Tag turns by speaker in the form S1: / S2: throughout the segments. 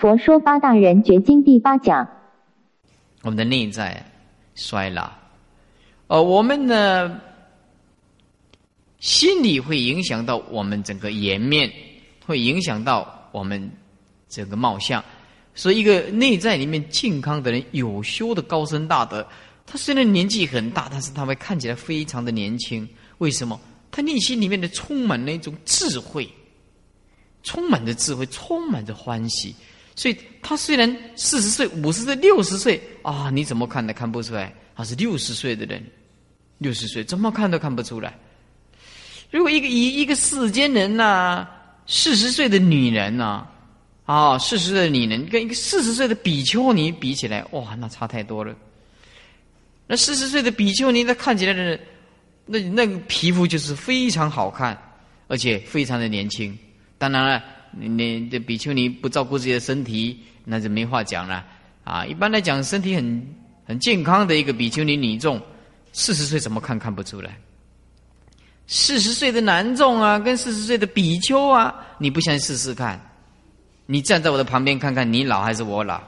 S1: 佛说八大人觉经第八讲，
S2: 我们的内在衰老，呃，我们呢心理会影响到我们整个颜面，会影响到我们整个貌相。所以，一个内在里面健康的人，有修的高深大德，他虽然年纪很大，但是他会看起来非常的年轻。为什么？他内心里面的充满那种智慧，充满着智慧，充满着欢喜。所以，他虽然四十岁、五十岁、六十岁啊，你怎么看都看不出来他是六十岁的人。六十岁怎么看都看不出来。如果一个一一个世间人呐，四十岁的女人呐，啊，四十岁的女人跟一个四十岁的比丘尼比起来，哇，那差太多了。那四十岁的比丘尼，她看起来的，那那个皮肤就是非常好看，而且非常的年轻。当然了，你这比丘尼不照顾自己的身体，那就没话讲了。啊，一般来讲，身体很很健康的一个比丘尼女众，四十岁怎么看看不出来？四十岁的男众啊，跟四十岁的比丘啊，你不相信试试看？你站在我的旁边看看，你老还是我老？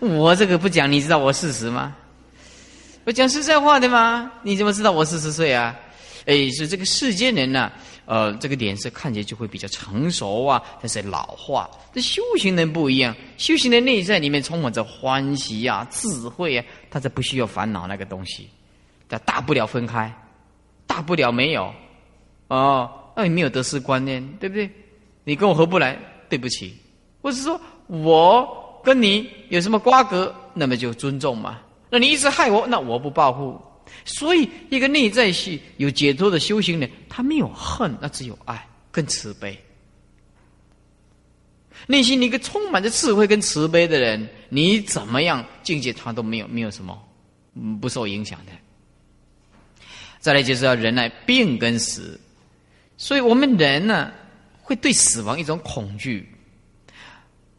S2: 我这个不讲，你知道我四十吗？我讲实在话的吗？你怎么知道我四十岁啊？哎，是这个世间人呐，呃，这个脸色看起来就会比较成熟啊，但是老化。这修行人不一样，修行的内在里面充满着欢喜啊、智慧啊，他才不需要烦恼那个东西，他大不了分开。大不了没有，哦，那你没有得失观念，对不对？你跟我合不来，对不起。或是说我跟你有什么瓜葛，那么就尊重嘛。那你一直害我，那我不报复。所以，一个内在系有解脱的修行人，他没有恨，那只有爱跟慈悲。内心一个充满着智慧跟慈悲的人，你怎么样境界，他都没有没有什么，不受影响的。再来就是要忍耐病跟死，所以我们人呢会对死亡一种恐惧。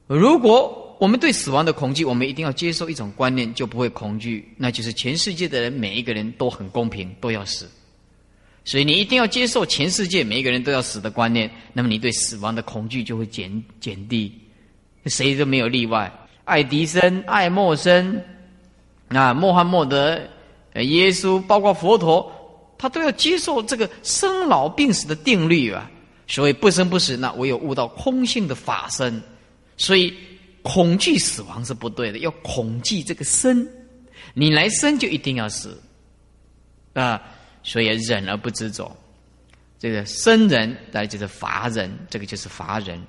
S2: 如果我们对死亡的恐惧，我们一定要接受一种观念，就不会恐惧，那就是全世界的人每一个人都很公平，都要死。所以你一定要接受全世界每一个人都要死的观念，那么你对死亡的恐惧就会减减低，谁都没有例外。爱迪生、爱默生、啊，穆罕默德、耶稣，包括佛陀。他都要接受这个生老病死的定律啊，所以不生不死，那唯有悟到空性的法身。所以恐惧死亡是不对的，要恐惧这个生。你来生就一定要死啊，所以忍而不知走。这个生人，再就是法人，这个就是法人。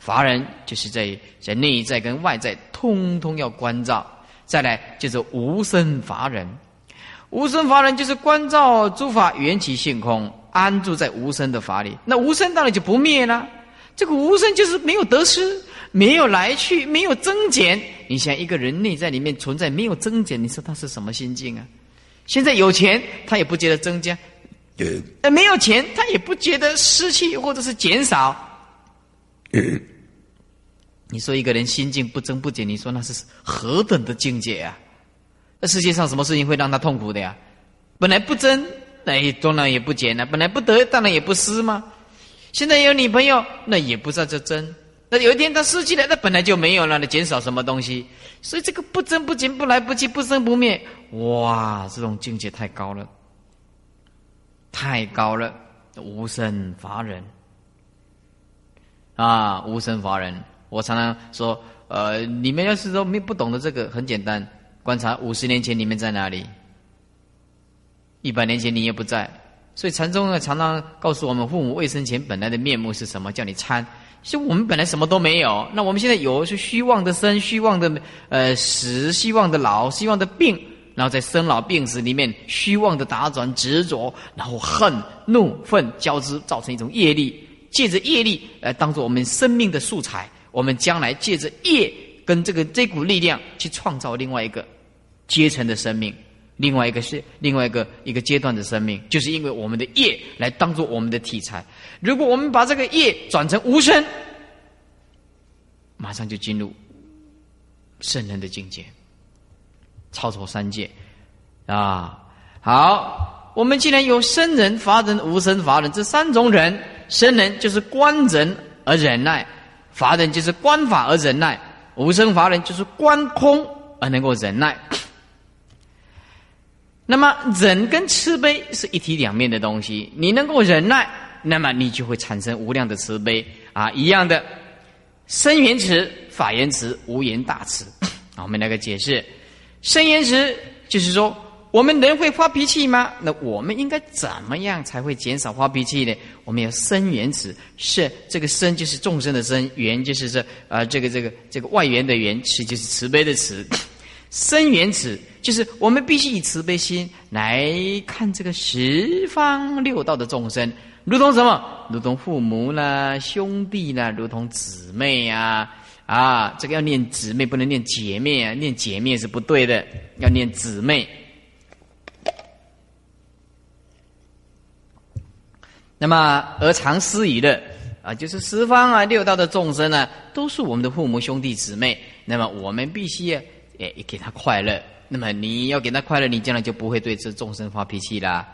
S2: 法人就是在在内在跟外在通通要关照。再来就是无生法人。无生法人就是关照诸法缘起性空，安住在无生的法里。那无生当然就不灭了。这个无生就是没有得失，没有来去，没有增减。你想一个人内在里面存在没有增减，你说他是什么心境啊？现在有钱，他也不觉得增加；呃，没有钱，他也不觉得失去或者是减少。你说一个人心境不增不减，你说那是何等的境界啊？那世界上什么事情会让他痛苦的呀？本来不增，那当然也不减了；本来不得，当然也不失吗？现在有女朋友，那也不在这争。那有一天他失去了，那本来就没有了，你减少什么东西？所以这个不增不减，不来不去，不生不灭，哇，这种境界太高了，太高了！无生法忍啊，无生法忍。我常常说，呃，你们要是说没不懂得这个，很简单。观察五十年前你们在哪里？一百年前你也不在，所以禅宗呢常常告诉我们：父母未生前本来的面目是什么？叫你参。其实我们本来什么都没有，那我们现在有是虚妄的生，虚妄的呃死，希望的老，希望的病，然后在生老病死里面虚妄的打转执着，然后恨怒愤交织，造成一种业力。借着业力来当做我们生命的素材，我们将来借着业跟这个这股力量去创造另外一个。阶层的生命，另外一个是另外一个一个阶段的生命，就是因为我们的业来当做我们的题材。如果我们把这个业转成无声，马上就进入圣人的境界，超脱三界啊！好，我们既然有生人、法人、无生法人这三种人，生人就是观人而忍耐，法人就是观法而忍耐，无生法人就是观空而能够忍耐。那么忍跟慈悲是一体两面的东西，你能够忍耐，那么你就会产生无量的慈悲啊！一样的，生缘慈、法缘慈、无缘大慈。啊，我们来个解释，生缘慈就是说。我们人会发脾气吗？那我们应该怎么样才会减少发脾气呢？我们要生缘慈，是这个生就是众生的生，缘就是这啊这个这个这个外缘的缘，慈就是慈悲的慈。生缘慈就是我们必须以慈悲心来看这个十方六道的众生，如同什么？如同父母啦、兄弟啦，如同姊妹呀啊！这个要念姊妹，不能念姐妹啊，念姐妹是不对的，要念姊妹。那么而常施以乐啊，就是十方啊六道的众生呢，都是我们的父母兄弟姊妹。那么我们必须诶给他快乐。那么你要给他快乐，你将来就不会对这众生发脾气啦。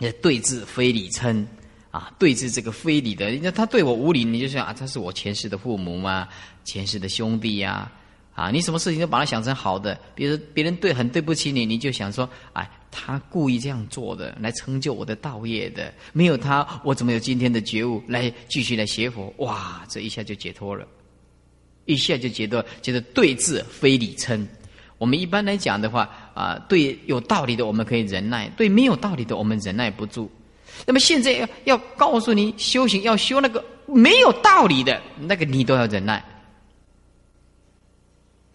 S2: 要对治非礼嗔啊，对治这个非礼的，那他对我无礼，你就想啊，他是我前世的父母嘛？前世的兄弟呀。啊，你什么事情都把它想成好的，比如别人对很对不起你，你就想说，哎，他故意这样做的，来成就我的道业的，没有他，我怎么有今天的觉悟，来继续来学佛？哇，这一下就解脱了，一下就觉得觉得对治非礼称。我们一般来讲的话，啊，对有道理的我们可以忍耐，对没有道理的我们忍耐不住。那么现在要要告诉你，修行要修那个没有道理的那个，你都要忍耐。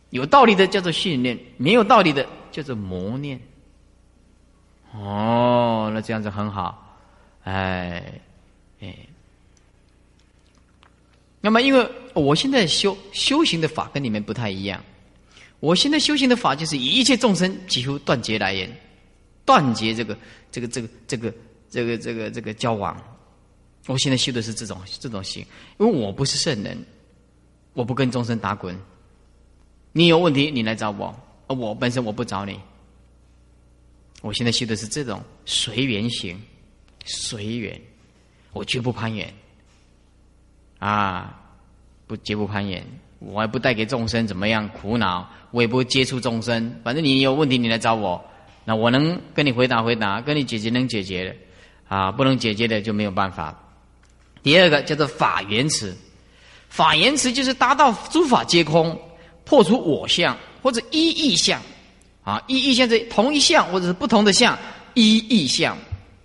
S2: 有道理的叫做训练，没有道理的叫做磨练。哦，那这样子很好，哎，哎。那么，因为我现在修修行的法跟你们不太一样，我现在修行的法就是一切众生几乎断绝来源，断绝这个这个这个这个这个这个这个交往。我现在修的是这种这种行，因为我不是圣人，我不跟众生打滚。你有问题，你来找我，而我本身我不找你。我现在修的是这种随缘行，随缘，我绝不攀缘，啊，不绝不攀缘，我也不带给众生怎么样苦恼，我也不接触众生。反正你有问题，你来找我，那我能跟你回答回答，跟你解决能解决的，啊，不能解决的就没有办法。第二个叫做法缘词，法缘词就是达到诸法皆空。破除我相或者一意相，啊，一意相是同一相或者是不同的相，一意相，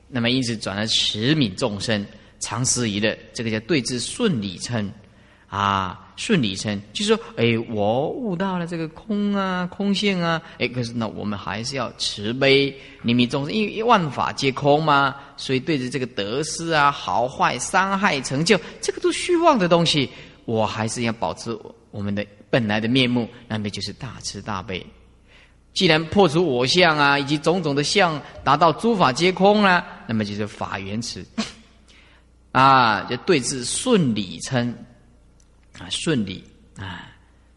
S2: 那么因此转而持悯众生，常思一乐，这个叫对治顺理称，啊，顺理成就是说，哎，我悟到了这个空啊，空性啊，哎，可是那我们还是要慈悲怜悯众生，因为万法皆空嘛，所以对着这个得失啊、好坏、伤害、成就，这个都虚妄的东西，我还是要保持我们的。本来的面目，那么就是大慈大悲。既然破除我相啊，以及种种的相，达到诸法皆空啊，那么就是法缘慈 啊，就对治顺理称啊，顺利啊，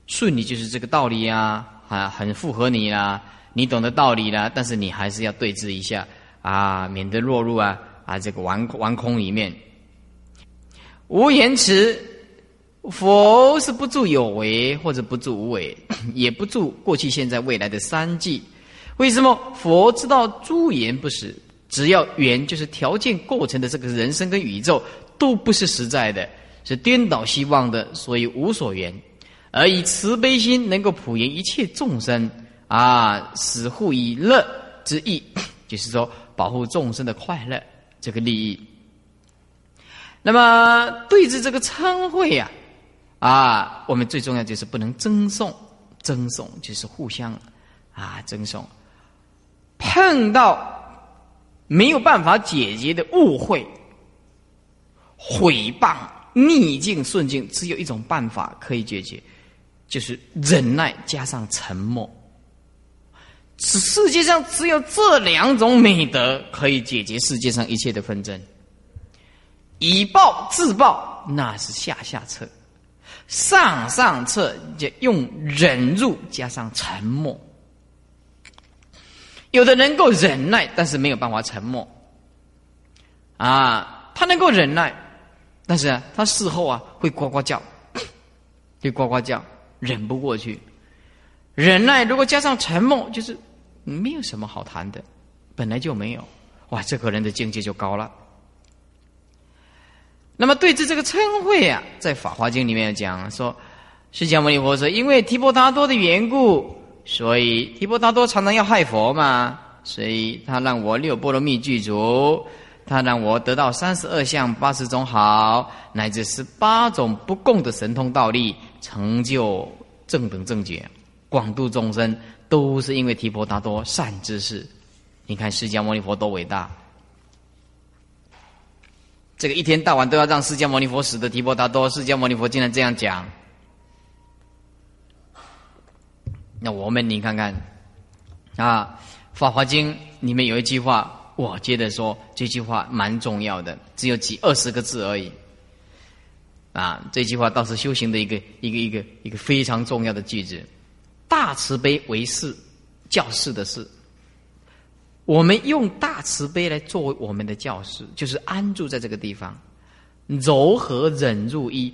S2: 顺利就是这个道理啊，啊，很符合你啦，你懂得道理啦，但是你还是要对峙一下啊，免得落入啊啊这个玩玩空里面。无言辞。佛是不住有为，或者不住无为，也不住过去、现在、未来的三际。为什么佛知道诸缘不实？只要缘就是条件构成的这个人生跟宇宙都不是实在的，是颠倒希望的，所以无所缘。而以慈悲心能够普延一切众生啊，使护以乐之意，就是说保护众生的快乐这个利益。那么对峙这个参会呀。啊，我们最重要就是不能赠送，赠送就是互相啊赠送。碰到没有办法解决的误会、毁谤、逆境、顺境，只有一种办法可以解决，就是忍耐加上沉默。此世界上只有这两种美德可以解决世界上一切的纷争。以暴制暴，那是下下策。上上策就用忍辱加上沉默，有的能够忍耐，但是没有办法沉默。啊，他能够忍耐，但是他事后啊会呱呱叫，对呱呱叫，忍不过去。忍耐如果加上沉默，就是没有什么好谈的，本来就没有。哇，这个人的境界就高了。那么对峙这个称谓啊，在《法华经》里面讲说，释迦牟尼佛说，因为提婆达多的缘故，所以提婆达多常常要害佛嘛，所以他让我六波罗蜜具足，他让我得到三十二相八十种好，乃至十八种不共的神通道力，成就正等正觉，广度众生，都是因为提婆达多善知识。你看释迦牟尼佛多伟大！这个一天到晚都要让释迦牟尼佛死的提婆达多，释迦牟尼佛竟然这样讲。那我们你看看，啊，《法华经》里面有一句话，我接着说，这句话蛮重要的，只有几二十个字而已。啊，这句话倒是修行的一个一个一个一个非常重要的句子：大慈悲为事，教示的事。我们用大慈悲来作为我们的教室，就是安住在这个地方，柔和忍辱一，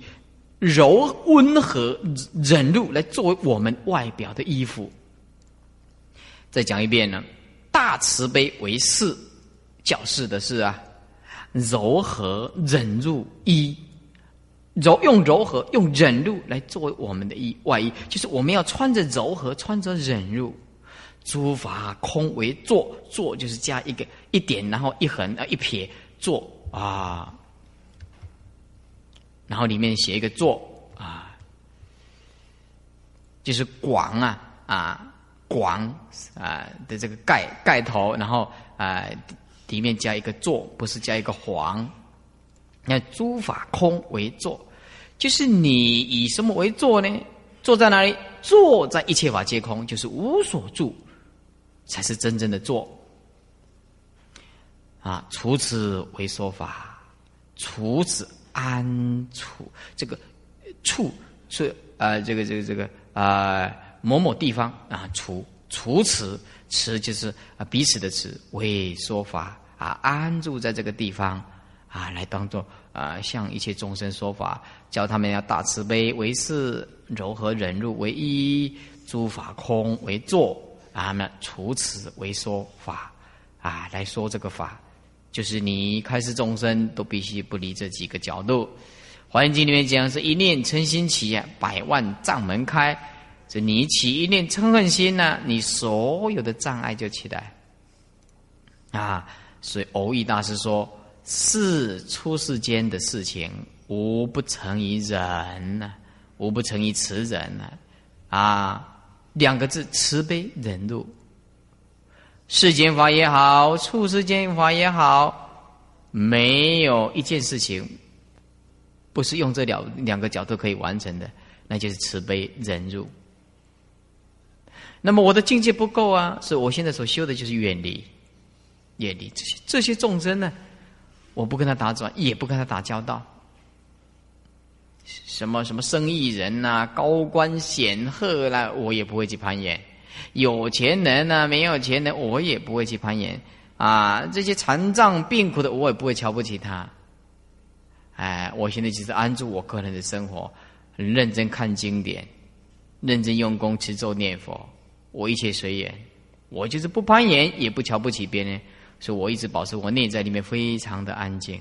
S2: 柔温和忍辱来作为我们外表的衣服。再讲一遍呢，大慈悲为事，教示的事啊，柔和忍入一，柔用柔和用忍入来作为我们的衣外衣，就是我们要穿着柔和，穿着忍入。诸法空为坐，坐就是加一个一点，然后一横啊一撇，坐啊，然后里面写一个坐啊，就是广啊啊广啊的这个盖盖头，然后啊里面加一个坐，不是加一个黄。那诸法空为坐，就是你以什么为坐呢？坐在哪里？坐在一切法皆空，就是无所住。才是真正的坐啊！除此为说法，除此安处这个处是啊，这个这个这个啊某某地方啊，除除此此就是啊彼此的此为说法啊，安住在这个地方啊，来当做啊向一切众生说法，教他们要大慈悲为事，柔和忍辱为一，诸法空为坐。啊，那除此为说法，啊，来说这个法，就是你开始众生都必须不离这几个角度。华严经里面讲是一念嗔心起，百万障门开。这你起一念嗔恨心呢，你所有的障碍就起来。啊，所以偶益大师说：是出世间的事情，无不成于人呢，无不成于此人呢，啊。两个字：慈悲忍辱。世间法也好，处世间法也好，没有一件事情不是用这两两个角度可以完成的，那就是慈悲忍辱。那么我的境界不够啊，所以我现在所修的就是远离，远离这些这些众生呢，我不跟他打转，也不跟他打交道。什么什么生意人呐，高官显赫啦，我也不会去攀岩；有钱人呐，没有钱人，我也不会去攀岩。啊，这些残障病苦的，我也不会瞧不起他。哎，我现在只是安住我个人的生活，很认真看经典，认真用功持咒念佛，我一切随缘。我就是不攀岩，也不瞧不起别人，所以我一直保持我内在里面非常的安静，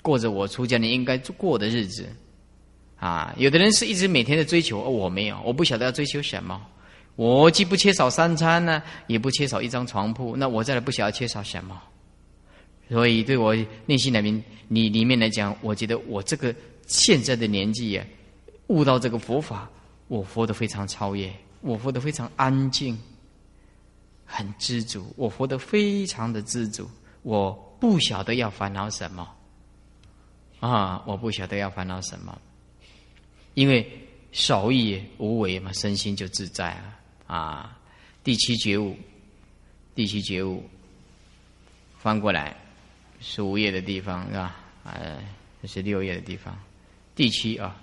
S2: 过着我出家人应该过的日子。啊，有的人是一直每天的追求，我没有，我不晓得要追求什么。我既不缺少三餐呢，也不缺少一张床铺，那我再来不晓得缺少什么。所以对我内心里面，你里面来讲，我觉得我这个现在的年纪呀，悟到这个佛法，我活得非常超越，我活得非常安静，很知足，我活得非常的知足，我不晓得要烦恼什么，啊，我不晓得要烦恼什么。因为守义无为嘛，身心就自在啊啊。第七觉悟，第七觉悟，翻过来是五页的地方是吧？呃，这是六页的地方。第七啊，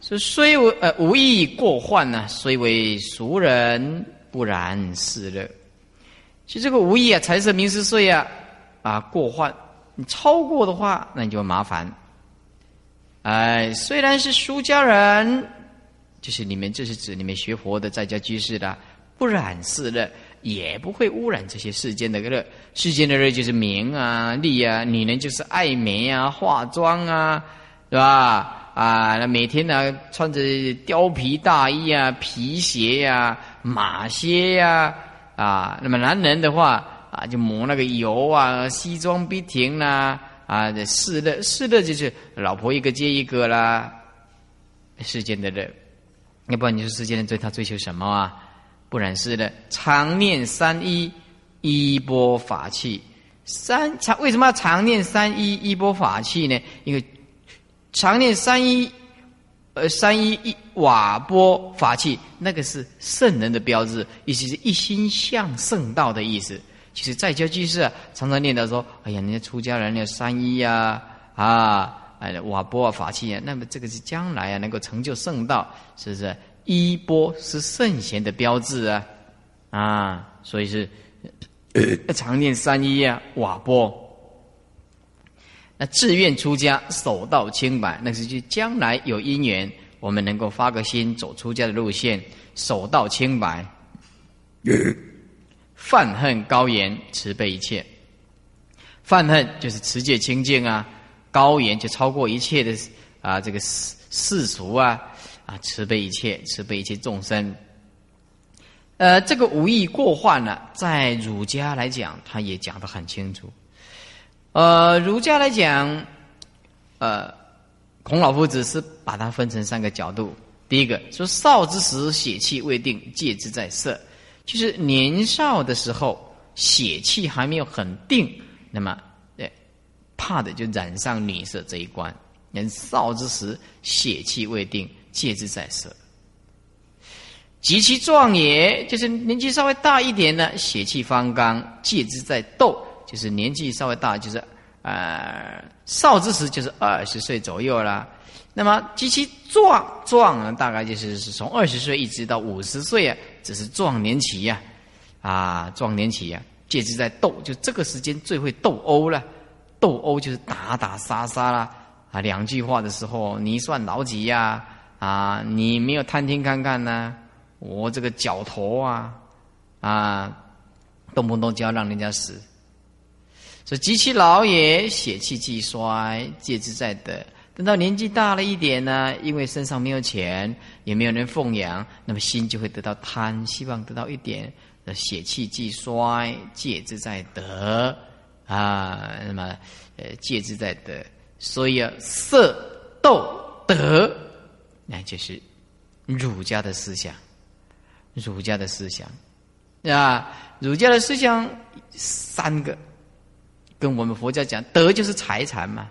S2: 是虽为呃无意过患呢，虽为俗人不然是乐。其实这个无意啊，财色名食睡啊啊过患，你超过的话，那你就麻烦。哎，虽然是出家人，就是你们，这是指你们学佛的在家居士的，不染世乐，也不会污染这些世间的乐。世间的乐就是名啊、利啊，女人就是爱美啊、化妆啊，是吧？啊，那每天呢穿着貂皮大衣啊、皮鞋呀、马靴呀，啊，那么男人的话啊，就抹那个油啊，西装笔挺啦，啊，这世乐世乐就是老婆一个接一个啦，世间的乐。要不然你说世间的追他追求什么啊？不然是的，常念三一一波法器。三常为什么要常念三一一波法器呢？因为常念三一呃三一一瓦波法器，那个是圣人的标志，意思是一心向圣道的意思。其实在家居士啊，常常念叨说：“哎呀，人家出家人要三一呀啊。”哎，瓦钵啊，法器啊，那么这个是将来啊，能够成就圣道，是不是？衣钵是圣贤的标志啊，啊，所以是常念三一啊，瓦钵。那自愿出家，守道清白，那是就将来有因缘，我们能够发个心，走出家的路线，守道清白，犯恨高言，慈悲一切。犯恨就是持戒清净啊。高言就超过一切的啊，这个世世俗啊，啊，慈悲一切，慈悲一切众生。呃，这个无意过患呢，在儒家来讲，他也讲得很清楚。呃，儒家来讲，呃，孔老夫子是把它分成三个角度。第一个说，少之时血气未定，戒之在色，就是年少的时候血气还没有很定，那么。怕的就染上女色这一关。年少之时，血气未定，戒之在色；及其壮也，就是年纪稍微大一点呢，血气方刚，戒之在斗，就是年纪稍微大，就是呃少之时就是二十岁左右啦。那么及其壮壮呢，大概就是是从二十岁一直到五十岁啊，只是壮年期呀，啊壮年期呀，戒之在斗，就这个时间最会斗殴了。斗殴就是打打杀杀啦，啊，两句话的时候，你算老几呀？啊，你没有探听看看呢？我这个脚头啊，啊，动不动就要让人家死。所以及其老也，血气既衰，戒之在德。等到年纪大了一点呢，因为身上没有钱，也没有人奉养，那么心就会得到贪，希望得到一点的血气既衰，戒之在德。啊，那么，呃，戒之在德，所以啊，色斗德，那就是儒家的思想，儒家的思想，啊，儒家的思想三个，跟我们佛家讲，德就是财产嘛，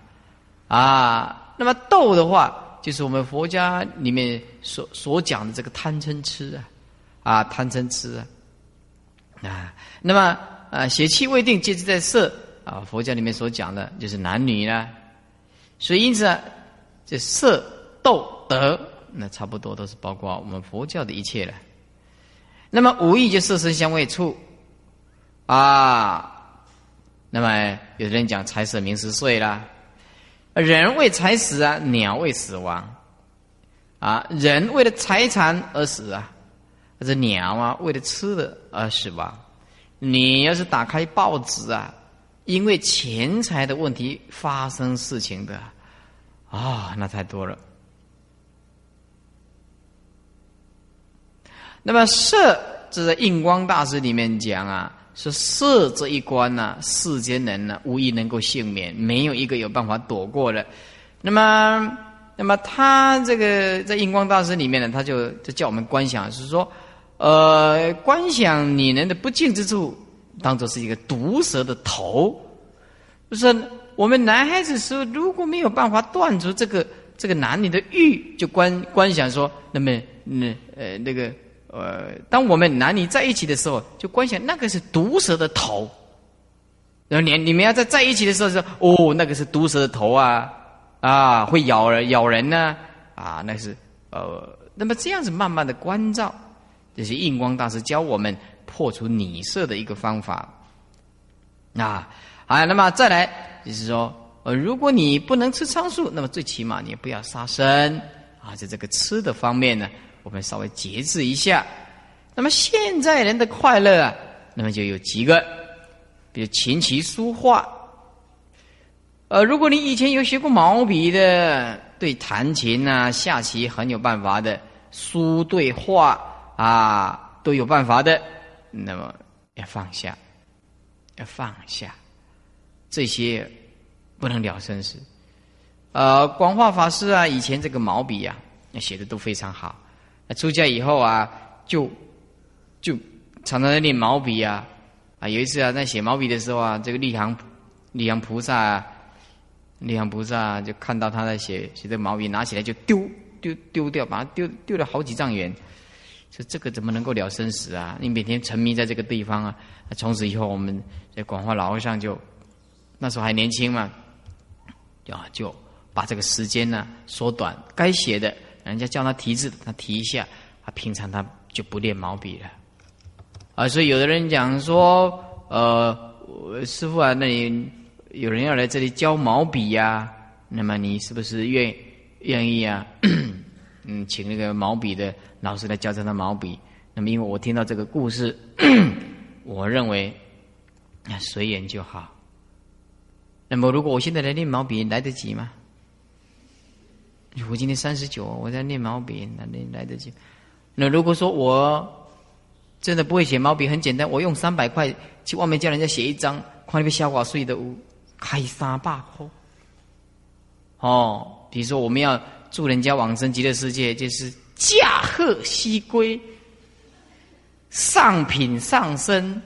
S2: 啊，那么斗的话，就是我们佛家里面所所讲的这个贪嗔痴啊，啊，贪嗔痴啊，啊，那么啊，邪气未定，戒之在色。啊，佛教里面所讲的就是男女啦，所以因此啊，这色、斗、德，那差不多都是包括我们佛教的一切了。那么无意就色身香味触啊，那么有的人讲财色名食睡啦，人为财死啊，鸟为死亡啊，人为了财产而死啊，这鸟啊为了吃的而死亡。你要是打开报纸啊。因为钱财的问题发生事情的啊，那太多了。那么色，这在印光大师里面讲啊，是色这一关呢，世间人呢，无一能够幸免，没有一个有办法躲过的。那么，那么他这个在印光大师里面呢，他就就叫我们观想，是说，呃，观想女人的不净之处。当做是一个毒蛇的头，就是我们男孩子时候如果没有办法断除这个这个男女的欲，就观观想说，那么那呃那个呃，当我们男女在一起的时候，就观想那个是毒蛇的头，然后你你们要在在一起的时候说，哦，那个是毒蛇的头啊啊，会咬人咬人呢啊，那是呃，那么这样子慢慢的关照，这是印光大师教我们。破除女色的一个方法，啊，好，那么再来就是说，呃，如果你不能吃仓鼠，那么最起码你不要杀生啊，在这个吃的方面呢，我们稍微节制一下。那么现在人的快乐啊，那么就有几个，比如琴棋书画。呃，如果你以前有学过毛笔的，对弹琴啊、下棋很有办法的，书对画啊都有办法的，那么要放下，要放下这些不能了生死。呃，广化法师啊，以前这个毛笔啊，那写的都非常好。那出家以后啊，就就常常在练毛笔啊。啊，有一次啊，在写毛笔的时候啊，这个立行立行菩萨啊，立行菩萨就看到他在写写这毛笔，拿起来就丢丢丢掉，把它丢丢了好几丈远。说这个怎么能够了生死啊？你每天沉迷在这个地方啊，从此以后，我们在广化老和尚就那时候还年轻嘛，啊就。把这个时间呢缩短，该写的，人家叫他提字，他提一下，他平常他就不练毛笔了，啊，所以有的人讲说，呃，师傅啊，那你有人要来这里教毛笔呀，那么你是不是愿愿意啊？嗯，请那个毛笔的老师来教教他毛笔。那么因为我听到这个故事，我认为随缘就好。那么如果我现在来练毛笔，来得及吗？我今年三十九，我在练毛笔，哪里来得及？那如果说我真的不会写毛笔，很简单，我用三百块去外面叫人家写一张，看那个消化税的屋，开三百块。哦，比如说我们要祝人家往生极乐世界，就是驾鹤西归，上品上身，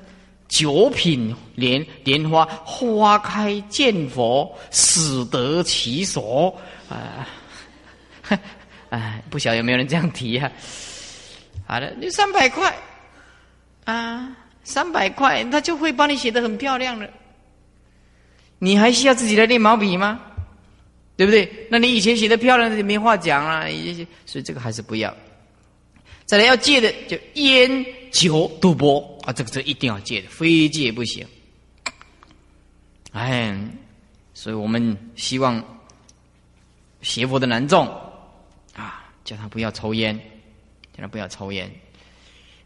S2: 九品莲莲花花开见佛，死得其所啊。哎，不晓得有没有人这样提啊？好的，你三百块啊，三百块，他就会帮你写的很漂亮了。你还需要自己来练毛笔吗？对不对？那你以前写的漂亮，就没话讲了。所以这个还是不要。再来要戒的，就烟酒赌博啊，这个是一定要戒的，非戒不行。哎，所以我们希望邪佛的难众。叫他不要抽烟，叫他不要抽烟，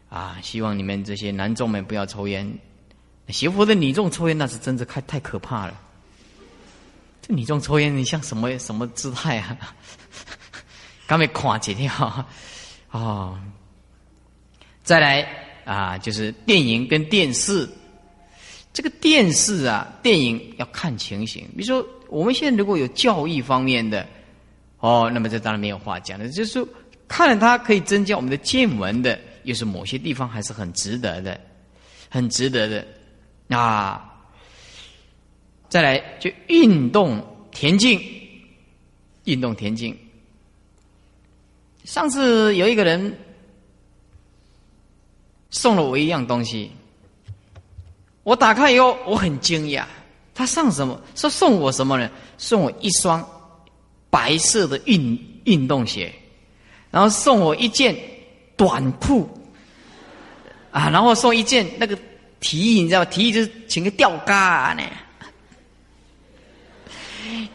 S2: 啊！希望你们这些男众们不要抽烟。邪佛的女众抽烟那是真的太太可怕了。这女众抽烟，你像什么什么姿态啊？刚被垮解掉啊！再来啊，就是电影跟电视。这个电视啊，电影要看情形。比如说，我们现在如果有教育方面的。哦，那么这当然没有话讲了。就是，看了它可以增加我们的见闻的，又是某些地方还是很值得的，很值得的啊。再来就运动田径，运动田径。上次有一个人送了我一样东西，我打开以后我很惊讶，他送什么？说送我什么呢？送我一双。白色的运运动鞋，然后送我一件短裤，啊，然后送一件那个提议，你知道吗？提议就是请个吊杆呢。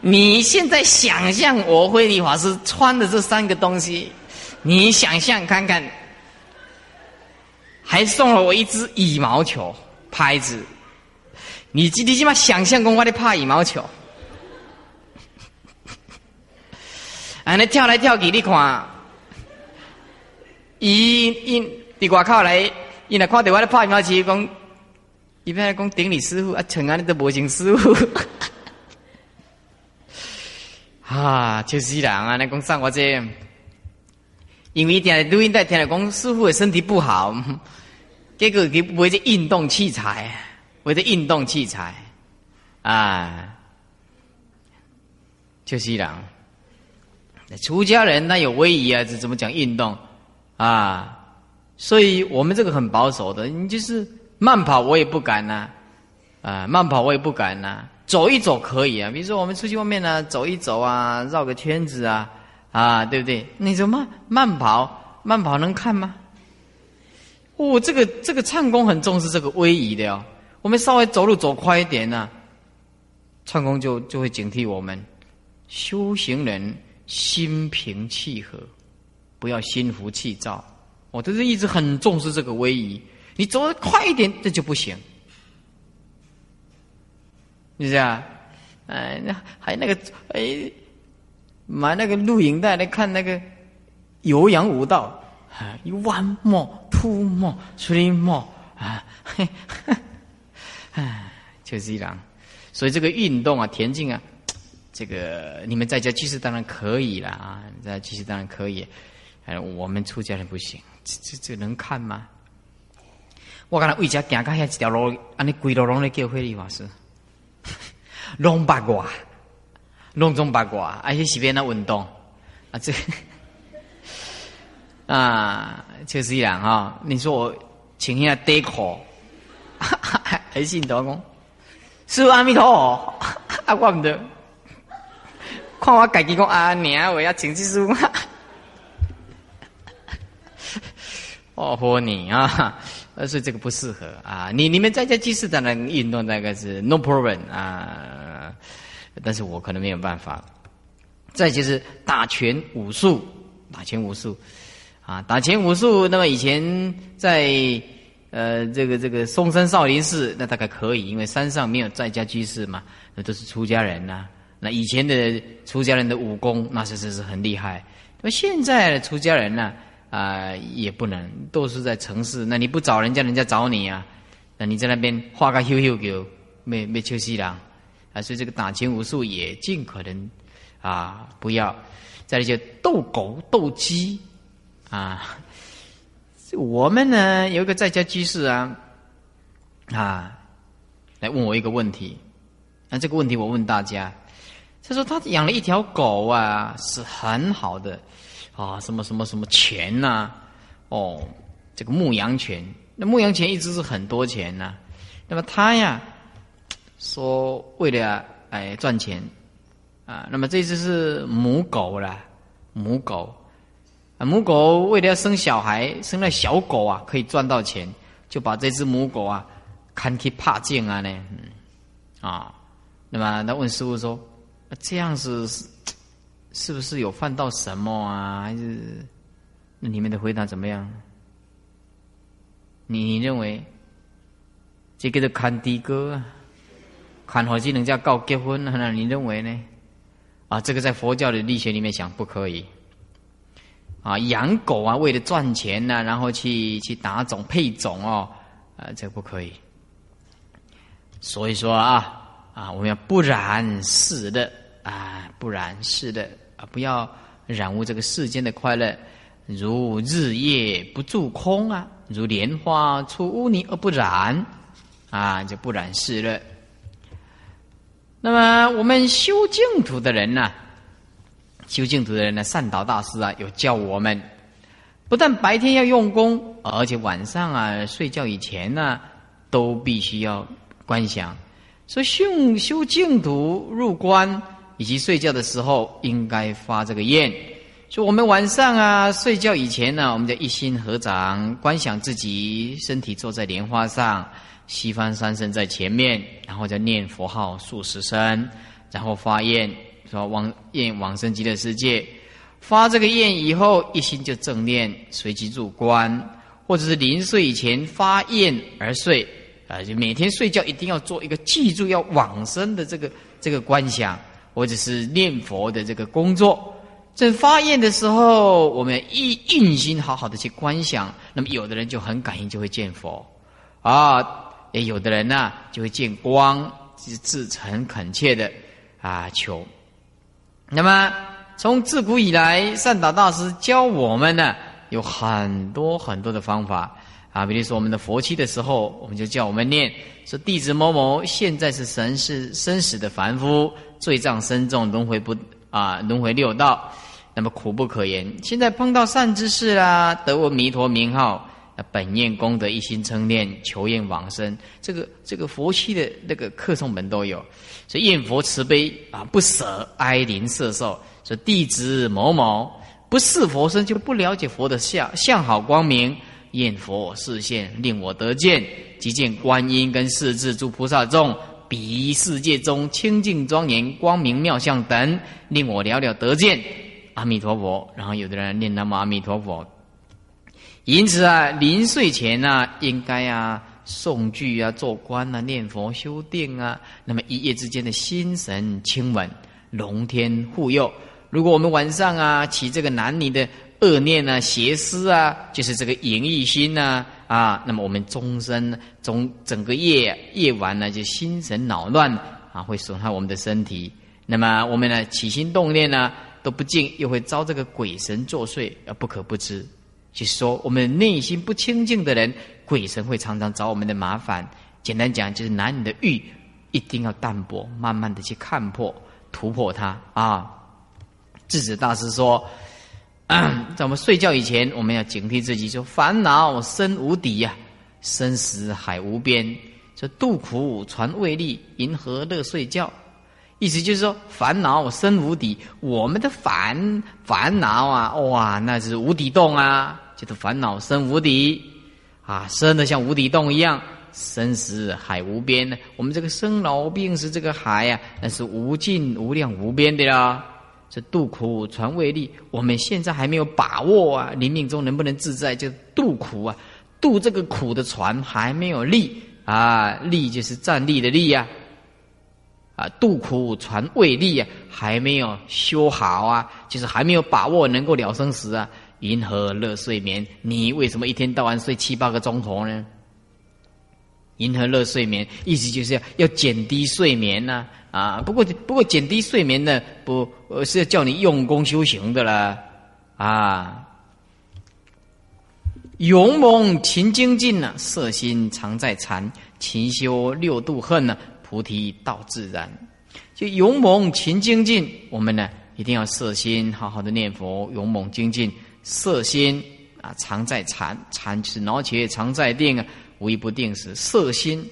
S2: 你现在想象我慧理法师穿的这三个东西，你想象看看，还送了我一只羽毛球拍子，你今天起码想象过我的拍羽毛球。安尼跳来跳去，你看，伊因伫外口来，伊来看到我咧拍羽毛球，讲，伊边讲顶你师傅，啊，请安尼都无请师傅，啊，就是人啊，尼讲送我这，因为听录音带听来讲师傅的身体不好，结果给买这运动器材，买这运动器材，啊，就是人。出家人那有威仪啊，这怎么讲运动啊？所以我们这个很保守的，你就是慢跑我也不敢呐，啊，慢跑我也不敢呐，走一走可以啊。比如说我们出去外面呢，走一走啊，绕个圈子啊，啊，对不对？你说慢慢跑，慢跑能看吗？哦，这个这个唱功很重视这个威仪的哦。我们稍微走路走快一点呢，唱功就就会警惕我们修行人。心平气和，不要心浮气躁。我这是一直很重视这个威仪。你走得快一点，这就不行，是不是啊？哎，那还那个哎，买那个录影带来看那个有氧舞蹈啊，one more，two more，three more 啊，嘿，哎，就是这样。所以这个运动啊，田径啊，这个你们在家其实当然可以了啊，在其实当然可以，哎，我们出家人不行，这这这能看吗？我刚才为家行到遐一条路，安尼规路拢咧叫慧理法师，拢八卦，拢中八卦，而且是边那运动啊，这 啊，就是一样哈。你说我请一下得苦，还信多讲，师父阿弥陀佛，啊，我不得，看我家己讲啊，娘我要请师父，哦，豁你啊。所以这个不适合啊。你你们在家居士当然运动大概是 no problem 啊，但是我可能没有办法。再就是打拳武术，打拳武术啊，打拳武术。那么以前在呃这个这个嵩山少林寺，那大概可以，因为山上没有在家居士嘛，那都是出家人呐。那以前的出家人的武功，那是是是很厉害。那么现在的出家人呢？啊，也不能，都是在城市。那你不找人家，人家找你啊？那你在那边画个悠悠狗，没没休息啦？啊，所以这个打拳武术也尽可能啊不要。再来就斗狗斗鸡啊。我们呢有一个在家居士啊啊，来问我一个问题。那这个问题我问大家，他说他养了一条狗啊，是很好的。啊，什么什么什么犬呐？哦，这个牧羊犬，那牧羊犬一直是很多钱呐。那么他呀，说为了哎赚钱啊，那么这只是母狗了，母狗啊，母狗为了要生小孩，生了小狗啊，可以赚到钱，就把这只母狗啊看去怕境啊呢，啊，那么他问师傅说，这样子是？是不是有犯到什么啊？还是那你们的回答怎么样？你你认为这个的看的哥，看好技能叫告结婚？那你认为呢？啊，这个在佛教的力学里面讲不可以。啊，养狗啊，为了赚钱呢，然后去去打种配种哦，啊，这不可以。所以说啊啊，我们要不染是的啊，不染是的啊。不要染污这个世间的快乐，如日夜不住空啊，如莲花出污泥而不染啊，就不染是了。那么我们修净土的人呢，修净土的人呢，善导大师啊，有教我们，不但白天要用功，而且晚上啊睡觉以前呢，都必须要观想。所以修修净土入关。以及睡觉的时候应该发这个愿，所以我们晚上啊睡觉以前呢，我们就一心合掌观想自己身体坐在莲花上，西方三圣在前面，然后再念佛号数十声，然后发愿说往愿往生极乐世界。发这个愿以后，一心就正念，随即入关，或者是临睡以前发愿而睡啊，就每天睡觉一定要做一个记住要往生的这个这个观想。或者是念佛的这个工作，在发愿的时候，我们一用心好好的去观想，那么有的人就很感应，就会见佛啊；也有的人呢，就会见光，是自诚恳切的啊求。那么从自古以来，善导大师教我们呢，有很多很多的方法啊，比如说我们的佛期的时候，我们就叫我们念说弟子某某现在是神是生死的凡夫。罪障深重，轮回不啊，轮回六道，那么苦不可言。现在碰到善知识啦，得闻弥陀名号，那本愿功德一心称念，求愿往生。这个这个佛系的那个课诵本都有，所以念佛慈悲啊，不舍哀怜色受。说弟子某某不是佛身，就不了解佛的相相好光明，念佛示现，令我得见，即见观音跟四智诸菩萨众。彼世界中清净庄严、光明妙相等，令我了了得见。阿弥陀佛，然后有的人念南无阿弥陀佛。因此啊，临睡前呢，应该啊诵句啊、做观啊、念佛修定啊，那么一夜之间的心神清稳，龙天护佑。如果我们晚上啊起这个男女的恶念啊、邪思啊，就是这个淫欲心呐啊，那么我们终身、中整个夜夜晚呢，就心神恼乱啊，会损害我们的身体。那么我们呢起心动念呢都不净，又会遭这个鬼神作祟，而不可不知。就是说，我们内心不清净的人，鬼神会常常找我们的麻烦。简单讲，就是男女的欲一定要淡薄，慢慢的去看破、突破它啊。智子大师说，在我们睡觉以前，我们要警惕自己，说烦恼深无底呀，生死海无边，这渡苦传未力，银河乐睡觉。意思就是说，烦恼深无底，我们的烦烦恼啊，哇，那是无底洞啊，就是烦恼深无底啊，深的像无底洞一样，生死海无边呢。我们这个生老病死这个海呀，那是无尽无量无边的啦。这渡苦传未力，我们现在还没有把握啊，临命中能不能自在？就渡苦啊，渡这个苦的船还没有力啊，力就是站立的立呀。啊，渡苦传未立啊，还没有修好啊，就是还没有把握能够了生死啊。银河乐睡眠，你为什么一天到晚睡七八个钟头呢？银河乐睡眠，意思就是要要减低睡眠呢。啊，啊不过不过减低睡眠呢，不是要叫你用功修行的啦。啊，勇猛勤精进呢，色心常在禅，勤修六度恨呢。菩提道自然，就勇猛勤精进。我们呢，一定要色心，好好的念佛，勇猛精进，色心啊，常在禅，禅是脑且常在定啊，无一不定时。色心，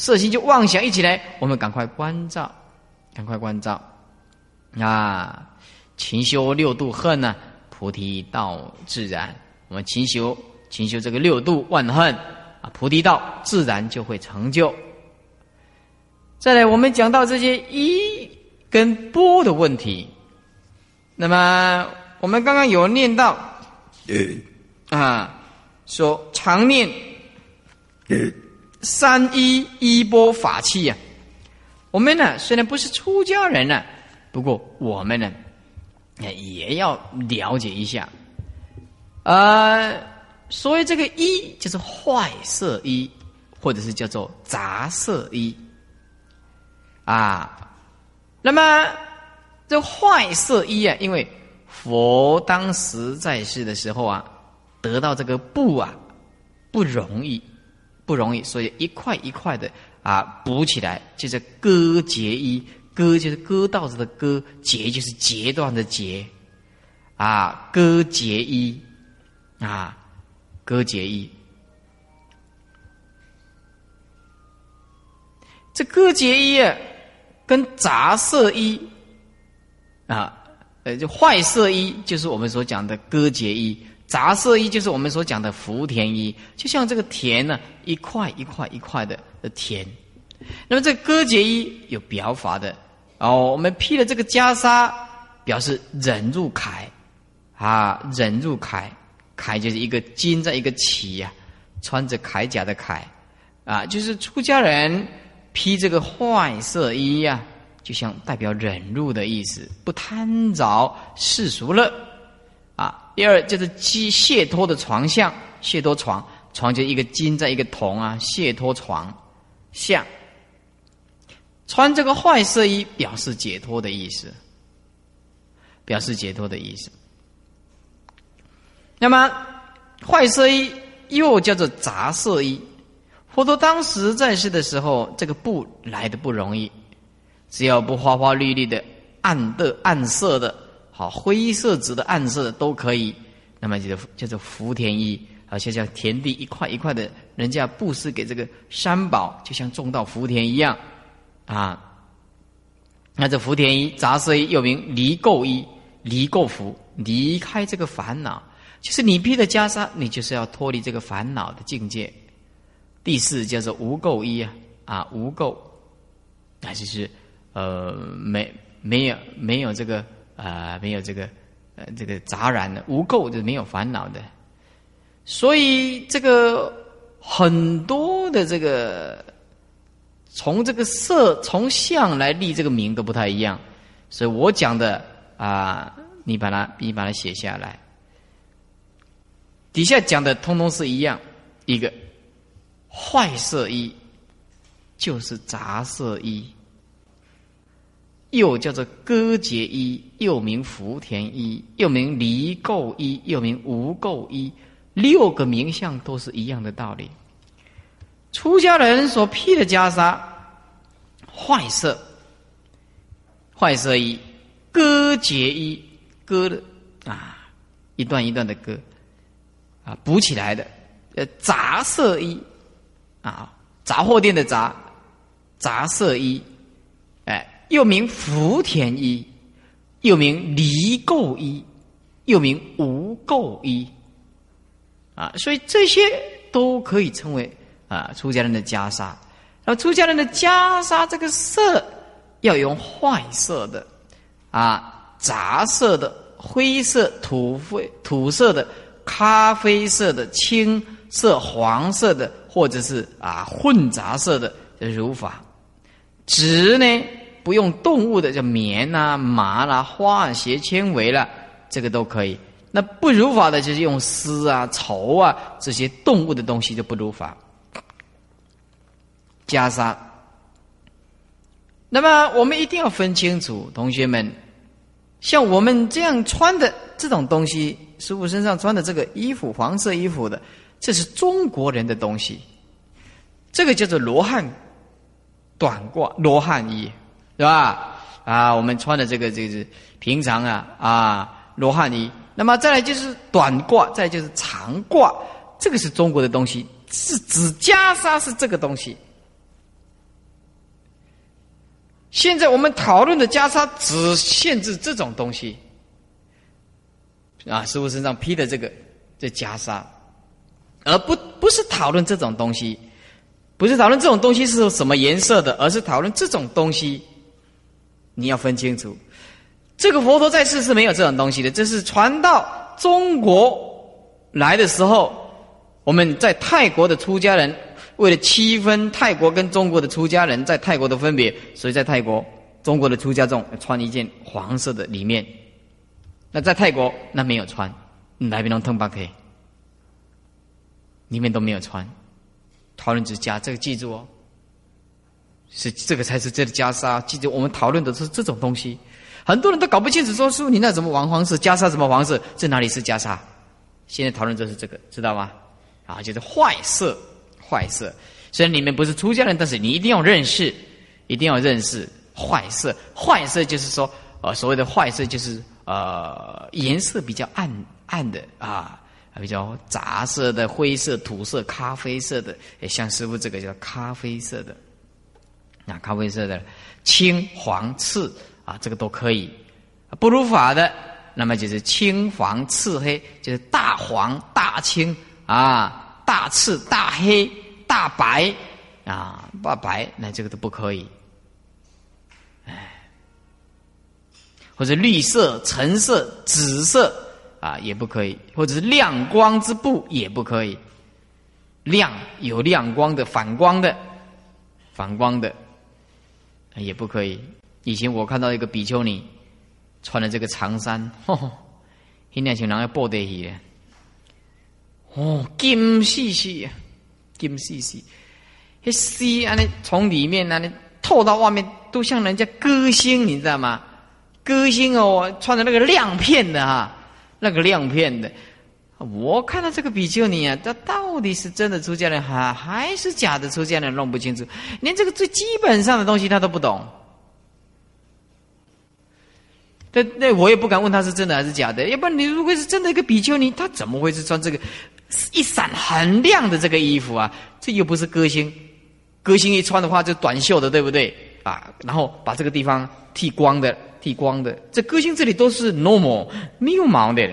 S2: 摄心就妄想一起来，我们赶快关照，赶快关照啊！勤修六度恨呢，菩提道自然。我们勤修，勤修这个六度万恨啊，菩提道自然就会成就。再来，我们讲到这些一跟波的问题。那么，我们刚刚有念到，啊，说常念三一一波法器呀。我们呢，虽然不是出家人呢，不过我们呢，也要了解一下。呃，所谓这个一，就是坏色一，或者是叫做杂色一。啊，那么这坏色衣啊，因为佛当时在世的时候啊，得到这个布啊不容易，不容易，所以一块一块的啊补起来，就是割截衣，割就是割稻子的割，截就是截断的截，啊，割截衣，啊，割截衣，这割截衣啊。跟杂色衣啊，呃，就坏色衣，就是我们所讲的割节衣；杂色衣就是我们所讲的福田衣。就像这个田呢，一块一块一块的的田。那么这割节衣有表法的哦，我们披了这个袈裟，表示忍入铠啊，忍入铠，铠就是一个金在一个旗呀，穿着铠甲的铠啊，就是出家人。披这个坏色衣呀，就像代表忍辱的意思，不贪着世俗乐。第二就是鸡解脱的床相，解脱床，床就一个金在一个铜啊，解脱床相。穿这个坏色衣，表示解脱的意思，表示解脱的意思。那么坏色衣又叫做杂色衣。佛陀当时在世的时候，这个布来的不容易，只要不花花绿绿的、暗的、暗色的，好灰色、紫的、暗色的都可以。那么就叫做福田衣，好像叫田地一块一块的，人家布施给这个山宝，就像种到福田一样啊。那这福田衣、杂色又名离垢衣、离垢服，离开这个烦恼，就是你披的袈裟，你就是要脱离这个烦恼的境界。第四叫做无垢衣啊啊无垢，那就是呃没没有没有这个啊没有这个呃这个杂染的无垢，就没有烦恼的。所以这个很多的这个从这个色从相来立这个名都不太一样，所以我讲的啊，你把它你把它写下来，底下讲的通通是一样，一个坏色衣就是杂色衣，又叫做割节衣，又名福田衣，又名离垢衣，又名无垢衣。六个名相都是一样的道理。出家人所披的袈裟，坏色，坏色衣，割节衣，割的啊，一段一段的割，啊，补起来的，呃，杂色衣，啊，杂货店的杂，杂色衣，又名福田衣，又名离垢衣，又名无垢衣。啊，所以这些都可以称为啊出家人的袈裟。那出家人的袈裟，这个色要用坏色的，啊杂色的、灰色、土灰土色的、咖啡色的、青色、黄色的，或者是啊混杂色的的如法。纸呢，不用动物的，叫棉啊、麻啦、化学纤维啦，这个都可以。那不如法的，就是用丝啊、绸啊这些动物的东西就不如法。袈裟。那么我们一定要分清楚，同学们，像我们这样穿的这种东西，师傅身上穿的这个衣服，黄色衣服的，这是中国人的东西，这个叫做罗汉短褂、罗汉衣，是吧？啊，我们穿的这个就是平常啊啊罗汉衣。那么再来就是短褂，再就是长褂，这个是中国的东西，是指袈裟是这个东西。现在我们讨论的袈裟只限制这种东西，啊，师傅身上披的这个这袈裟，而不不是讨论这种东西，不是讨论这种东西是什么颜色的，而是讨论这种东西，你要分清楚。这个佛陀在世是没有这种东西的，这是传到中国来的时候，我们在泰国的出家人为了区分泰国跟中国的出家人在泰国的分别，所以在泰国中国的出家众穿一件黄色的里面，那在泰国那没有穿，来宾龙腾巴克，里面都没有穿，讨论之家这个记住哦，是这个才是这个袈裟，记住我们讨论的是这种东西。很多人都搞不清楚，说师傅你那怎么黄黄色袈裟怎么黄色？这哪里是袈裟？现在讨论就是这个，知道吗？啊，就是坏色，坏色。虽然你们不是出家人，但是你一定要认识，一定要认识坏色。坏色就是说，呃，所谓的坏色就是呃，颜色比较暗暗的啊，比较杂色的、灰色、土色、咖啡色的。像师傅这个叫咖啡色的，啊，咖啡色的青黄赤。啊，这个都可以，不如法的，那么就是青黄赤黑，就是大黄、大青啊，大赤、大黑、大白啊，大白，那这个都不可以。哎，或者绿色、橙色、紫色啊，也不可以，或者是亮光之布也不可以，亮有亮光的、反光的、反光的也不可以。以前我看到一个比丘尼穿的这个长衫，吼，现在像人要抱得起哦，金细细，金细细，那丝啊，那从里面啊，那透到外面，都像人家歌星，你知道吗？歌星哦，穿的那个亮片的哈，那个亮片的，我看到这个比丘尼啊，他到底是真的出家人还还是假的出家人，弄不清楚，连这个最基本上的东西他都不懂。那那我也不敢问他是真的还是假的，要不然你如果是真的一个比丘尼，他怎么会是穿这个一闪很亮的这个衣服啊？这又不是歌星，歌星一穿的话就短袖的，对不对？啊，然后把这个地方剃光的，剃光的，这歌星这里都是 normal 没有毛的，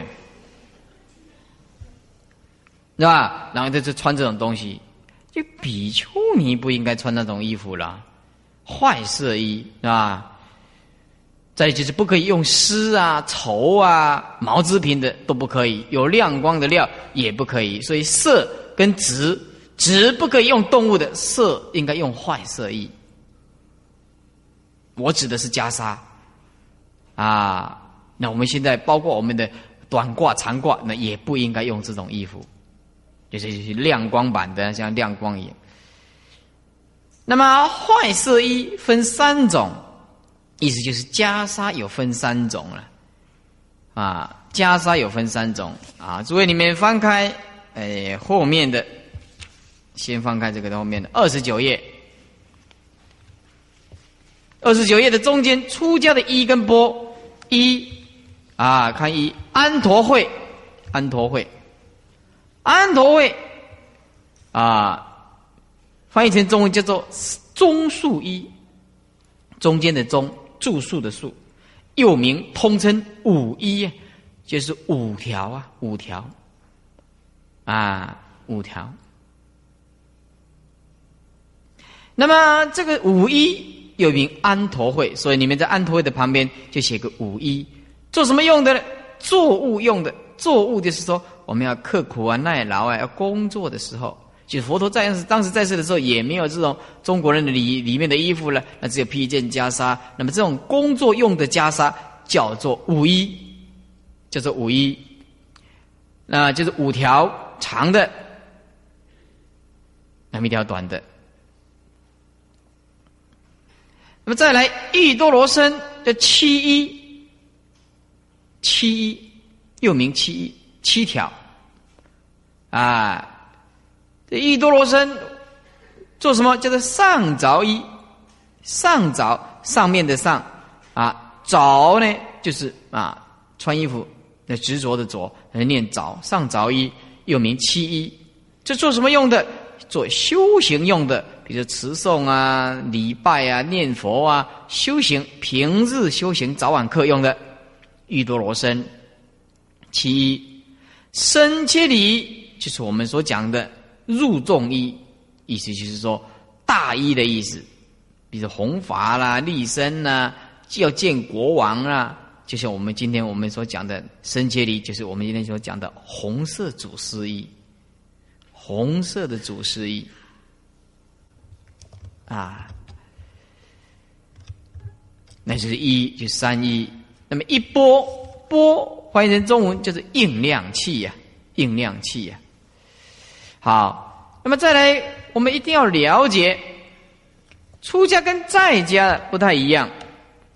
S2: 是吧？然后他就穿这种东西，就比丘尼不应该穿那种衣服了，坏色衣，是吧？再就是不可以用丝啊、绸啊、毛织品的都不可以，有亮光的料也不可以。所以色跟直直不可以用动物的，色应该用坏色衣。我指的是袈裟啊。那我们现在包括我们的短褂、长褂，那也不应该用这种衣服，就是亮光版的，像亮光一样。那么坏色衣分三种。意思就是袈裟有分三种了，啊，袈裟有分三种啊。诸位，你们翻开，哎，后面的，先翻开这个后面的二十九页，二十九页的中间，出家的一跟波一，啊，看一安陀会，安陀会，安陀会，啊，翻译成中文叫做中树一，中间的中。住宿的宿，又名通称五一，就是五条啊，五条啊，五条。那么这个五一又名安陀会，所以你们在安陀会的旁边就写个五一，做什么用的呢？作物用的，作物就是说我们要刻苦啊、耐劳啊，要工作的时候。就佛陀在世，当时在世的时候，也没有这种中国人的里里面的衣服了，那只有披一件袈裟。那么这种工作用的袈裟叫做五衣，叫做五衣，那就是五条长的，那么一条短的。那么再来玉多罗僧的七衣，七衣又名七衣，七条啊。这一多罗僧做什么？叫做上着衣，上着上面的上啊，着呢就是啊穿衣服那执着的着，念着上着衣，又名七衣。这做什么用的？做修行用的，比如持诵啊、礼拜啊、念佛啊、修行平日修行早晚课用的。玉多罗僧七衣，僧切里就是我们所讲的。入众衣，意思就是说大衣的意思，比如弘法啦、立身呐，要见国王啦，就像我们今天我们所讲的僧切里，就是我们今天所讲的红色祖师衣，红色的祖师衣啊，那就是一，就三一。那么一波波，翻译成中文就是应量器呀，应量器呀。好，那么再来，我们一定要了解，出家跟在家不太一样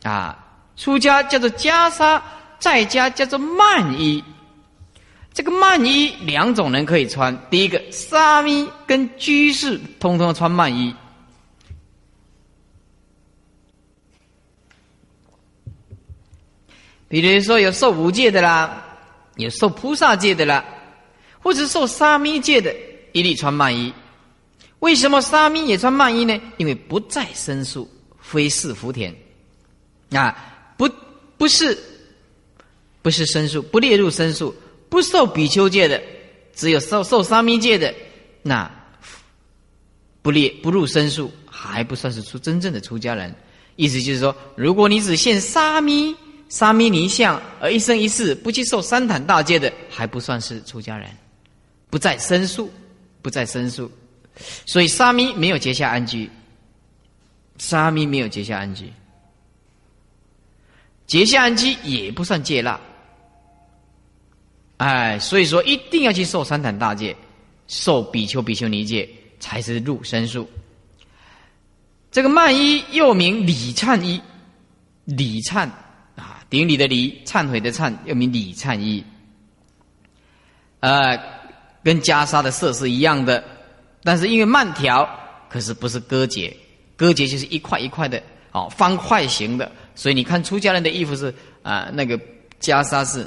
S2: 啊。出家叫做袈裟，在家叫做曼衣。这个曼衣两种人可以穿，第一个沙弥跟居士通通穿曼衣。比如说有受五戒的啦，有受菩萨戒的啦，或者受沙弥戒的。一律穿曼衣，为什么沙弥也穿曼衣呢？因为不在申诉，非是福田，啊，不不是，不是申诉，不列入申诉，不受比丘戒的，只有受受沙弥戒的，那不列不入申诉，还不算是出真正的出家人。意思就是说，如果你只现沙弥沙弥尼相，而一生一世不去受三坛大戒的，还不算是出家人，不在申诉。不再申诉，所以沙弥没有结下安居。沙弥没有结下安居，结下安居也不算戒腊。哎，所以说一定要去受三坛大戒，受比丘、比丘尼戒，才是入申诉。这个曼衣又名礼忏衣，礼忏啊，顶礼的礼，忏悔的忏，又名礼忏衣。呃。跟袈裟的色是一样的，但是因为慢条，可是不是割节，割节就是一块一块的，哦，方块形的，所以你看出家人的衣服是啊，那个袈裟是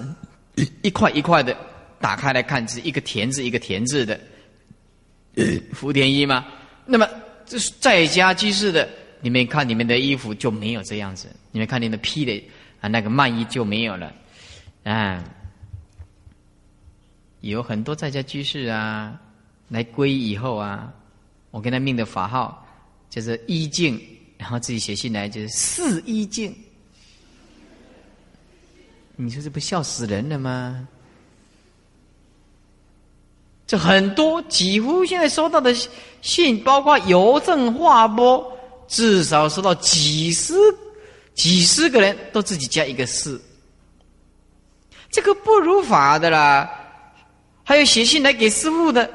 S2: 一块一块的，打开来看是一个田字一个田字的。福田衣吗？那么这是在家居士的，你们看你们的衣服就没有这样子，你们看你们披的啊那个曼衣就没有了，啊。有很多在家居士啊，来皈依以后啊，我给他命的法号就是一境，然后自己写信来就是四一境，你说这不笑死人了吗？这很多，几乎现在收到的信，包括邮政划拨，至少收到几十、几十个人都自己加一个“四”，这个不如法的啦。还有写信来给师傅的，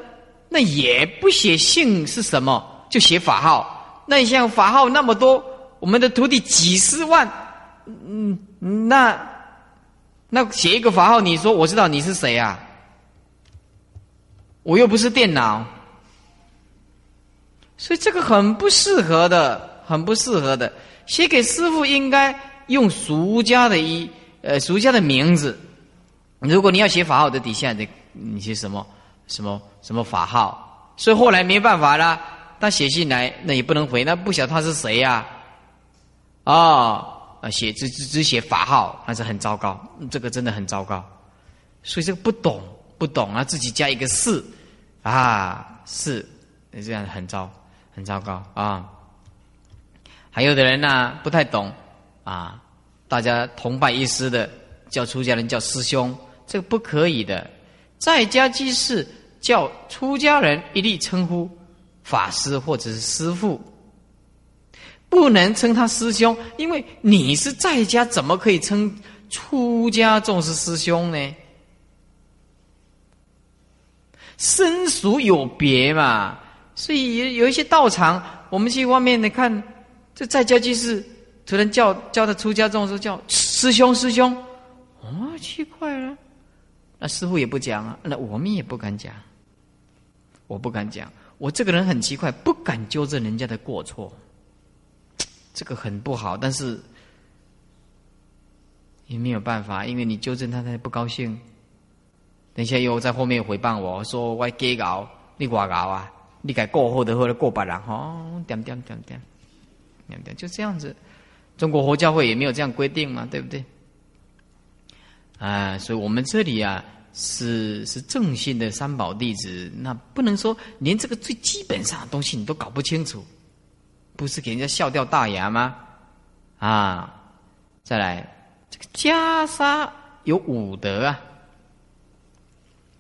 S2: 那也不写姓是什么，就写法号。那你像法号那么多，我们的徒弟几十万，嗯，那那写一个法号，你说我知道你是谁啊？我又不是电脑，所以这个很不适合的，很不适合的。写给师傅应该用俗家的一呃俗家的名字。如果你要写法号的底下，你你写什么什么什么法号？所以后来没办法了，他写信来那也不能回，那不晓得他是谁呀？啊啊，写只只只写法号，那是很糟糕，这个真的很糟糕。所以这个不懂。不懂啊，自己加一个四，啊四，这样很糟，很糟糕啊。还有的人呢不太懂啊，大家同拜一师的叫出家人叫师兄，这个不可以的。在家居士叫出家人一律称呼法师或者是师父，不能称他师兄，因为你是在家，怎么可以称出家众是师兄呢？生属有别嘛，所以有有一些道场，我们去外面你看，这在家居士突然叫叫他出家众说叫师兄师兄，哦，奇怪了，那师傅也不讲啊，那我们也不敢讲，我不敢讲，我这个人很奇怪，不敢纠正人家的过错，这个很不好，但是也没有办法，因为你纠正他，他不高兴。等一下又在后面诽谤我说我假搞，你话搞啊？你改过后的或者过百人哦，点点点点点点，就这样子。中国佛教会也没有这样规定嘛，对不对？啊，所以我们这里啊是是正信的三宝弟子，那不能说连这个最基本上的东西你都搞不清楚，不是给人家笑掉大牙吗？啊，再来这个袈裟有五德啊。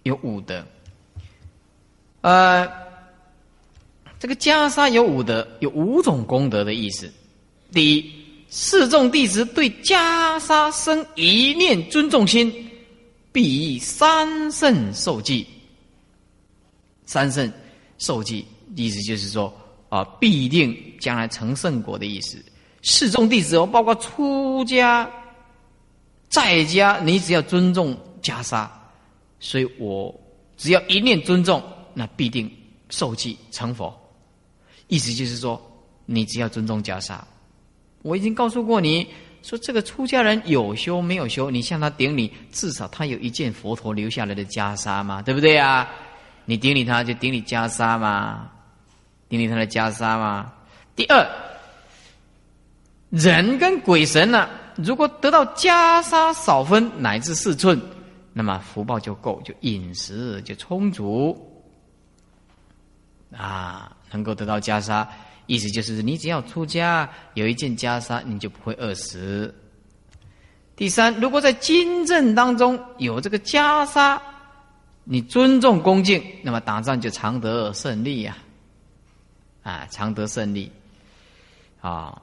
S2: 有五德，呃，这个袈裟有五德，有五种功德的意思。第一，四众弟子对袈裟生一念尊重心，必以三圣受记。三圣受记，意思就是说啊，必定将来成圣果的意思。四众弟子哦，包括出家、在家，你只要尊重袈裟。所以我只要一念尊重，那必定受记成佛。意思就是说，你只要尊重袈裟。我已经告诉过你说，这个出家人有修没有修，你向他顶礼，至少他有一件佛陀留下来的袈裟嘛，对不对啊？你顶礼他就顶礼袈裟嘛，顶礼他的袈裟嘛。第二，人跟鬼神呢，如果得到袈裟少分乃至四寸。那么福报就够，就饮食就充足，啊，能够得到袈裟，意思就是你只要出家有一件袈裟，你就不会饿死。第三，如果在金阵当中有这个袈裟，你尊重恭敬，那么打仗就常得胜利呀，啊，常得胜利，啊。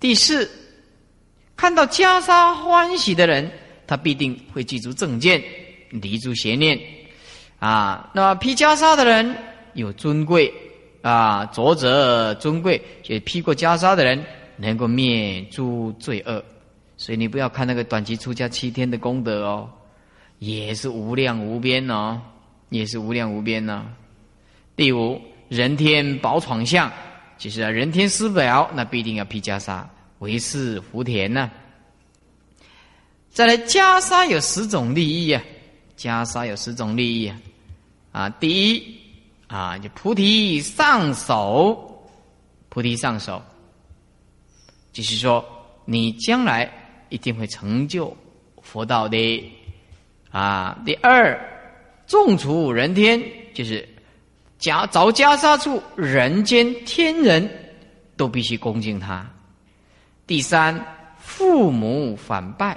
S2: 第四，看到袈裟欢喜的人。他必定会记住正见，离诸邪念，啊，那披袈裟的人有尊贵，啊，浊者尊贵，就披过袈裟的人能够灭诸罪恶，所以你不要看那个短期出家七天的功德哦，也是无量无边哦，也是无量无边呢。第五，人天宝闯相，其实啊，人天师表，那必定要披袈裟，为是福田呢。再来，袈裟有十种利益啊！袈裟有十种利益啊！啊，第一啊，就菩提上手，菩提上手，就是说你将来一定会成就佛道的啊。第二，众处人天，就是袈找袈裟处，人间天人都必须恭敬他。第三，父母反拜。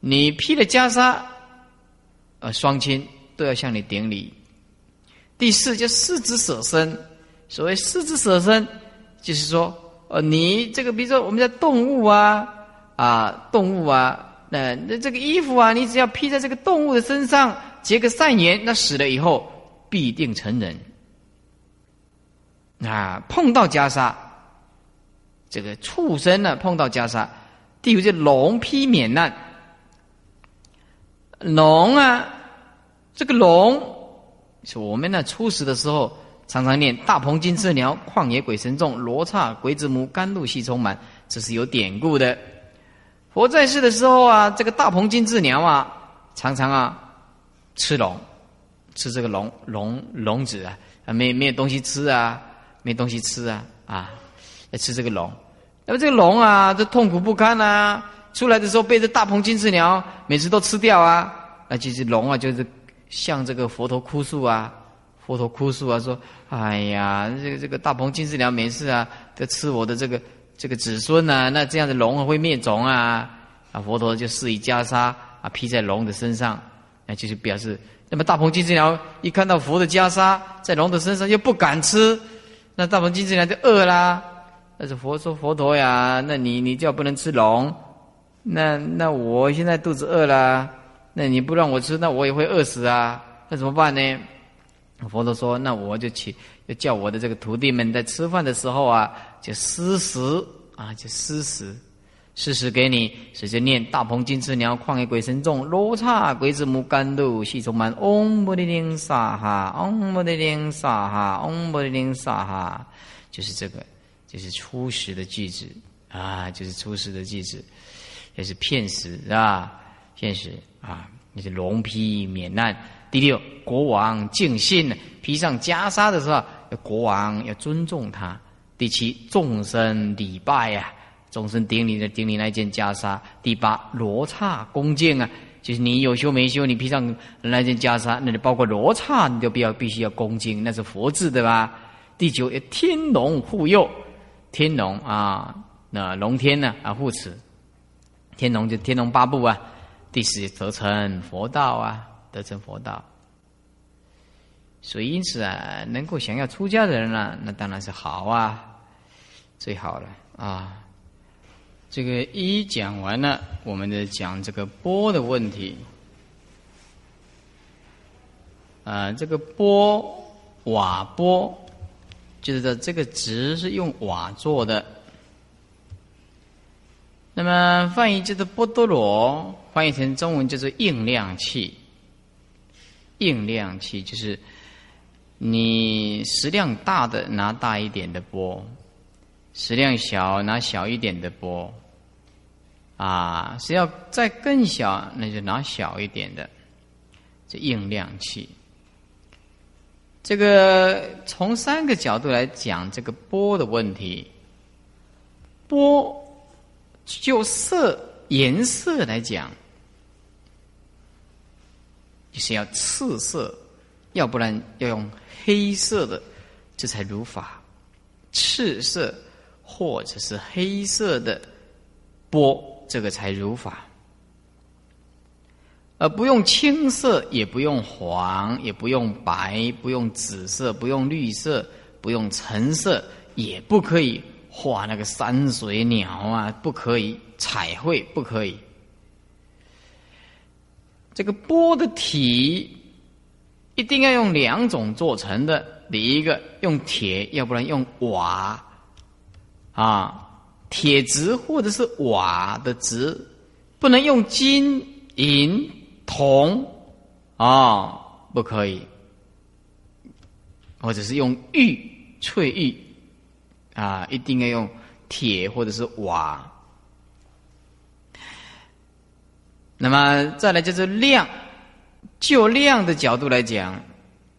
S2: 你披了袈裟，呃，双亲都要向你顶礼。第四叫四肢舍身，所谓四肢舍身，就是说，呃，你这个比如说我们的动物啊，啊，动物啊。那那这个衣服啊，你只要披在这个动物的身上，结个善缘，那死了以后必定成人。啊，碰到袈裟，这个畜生呢碰到袈裟，第五就龙披免难。龙啊，这个龙是我们呢初始的时候常常念大鹏金翅鸟，旷野鬼神众，罗刹鬼子母，甘露系充满，这是有典故的。佛在世的时候啊，这个大鹏金翅鸟啊，常常啊吃龙，吃这个龙龙龙子啊，啊没没有东西吃啊，没东西吃啊啊，要吃这个龙。那么这个龙啊，这痛苦不堪啊，出来的时候被这大鹏金翅鸟每次都吃掉啊。那其实龙啊，就是向这个佛陀哭诉啊，佛陀哭诉啊，说：哎呀，这个这个大鹏金翅鸟没事啊，都吃我的这个。这个子孙呢？那这样的龙会灭种啊！啊，佛陀就施以袈裟啊，披在龙的身上，那就是表示。那么大鹏金翅鸟一看到佛的袈裟在龙的身上，又不敢吃，那大鹏金翅鸟就饿啦。但是佛说：“佛陀呀，那你你叫不能吃龙，那那我现在肚子饿了，那你不让我吃，那我也会饿死啊！那怎么办呢？”佛陀说：“那我就去，就叫我的这个徒弟们在吃饭的时候啊。”就施食啊，就施食，施食给你，所以就念大鹏金翅鸟，旷野鬼神众，罗刹鬼子母，甘露系中满，嗡波的铃沙哈，嗡波的铃沙哈，嗡波的铃沙哈，就是这个，就是初始的句子啊，就是初始的句子，也是骗食是吧？骗食啊，那是龙披免难。第六，国王敬信，披上袈裟的时候，国王要尊重他。第七，众生礼拜呀，众生顶礼的顶礼那件袈裟。第八，罗刹恭敬啊，就是你有修没修，你披上那件袈裟，那就包括罗刹，你都必要必须要恭敬，那是佛字对吧？第九，天龙护佑，天龙啊，那龙天呢啊护持，天龙就天龙八部啊。第十，得成佛道啊，得成佛道。所以因此啊，能够想要出家的人呢，那当然是好啊。最好了啊！这个一讲完了，我们的讲这个波的问题。啊，这个波瓦波，就是说这个值是用瓦做的。那么翻译就是波多罗，翻译成中文就是应量器。应量器就是你食量大的拿大一点的波。食量小，拿小一点的钵，啊，是要再更小，那就拿小一点的，这应量器。这个从三个角度来讲这个波的问题，波就色颜色来讲，就是要赤色，要不然要用黑色的，这才如法，赤色。或者是黑色的波，这个才如法，而不用青色，也不用黄，也不用白，不用紫色，不用绿色，不用橙色，也不可以画那个山水鸟啊，不可以彩绘，不可以。这个波的体一定要用两种做成的，第一个用铁，要不然用瓦。啊，铁质或者是瓦的质，不能用金银铜啊，不可以，或者是用玉翠玉啊，一定要用铁或者是瓦。那么再来就是量，就量的角度来讲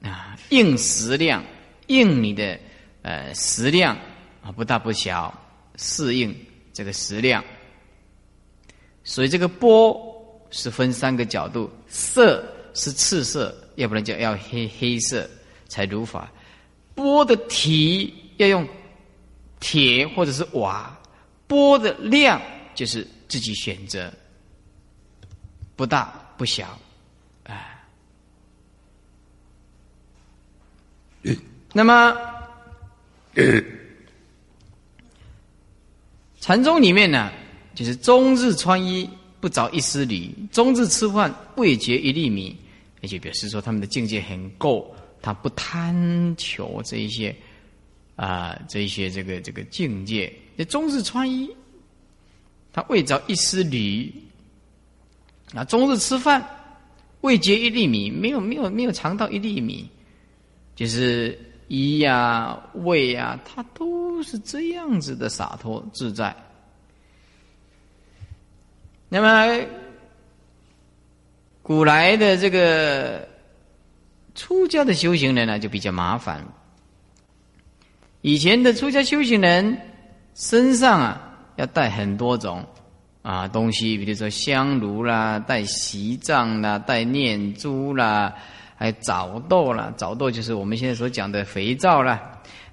S2: 啊，应时量，应你的呃食量。啊，不大不小，适应这个食量。所以这个波是分三个角度：色是赤色，要不然就要黑黑色才如法；波的体要用铁或者是瓦；波的量就是自己选择。不大不小，啊。那么，禅宗里面呢，就是终日穿衣不着一丝缕，终日吃饭未觉一粒米，而且表示说他们的境界很够，他不贪求这一些啊，这一些这个这个境界。这终日穿衣，他未着一丝缕，啊，终日吃饭未结一粒米，没有没有没有尝到一粒米，就是。衣呀，胃呀，他都是这样子的洒脱自在。那么，古来的这个出家的修行人呢，就比较麻烦。以前的出家修行人身上啊，要带很多种啊东西，比如说香炉啦，带席帐啦，带念珠啦。还枣豆啦，枣豆就是我们现在所讲的肥皂啦，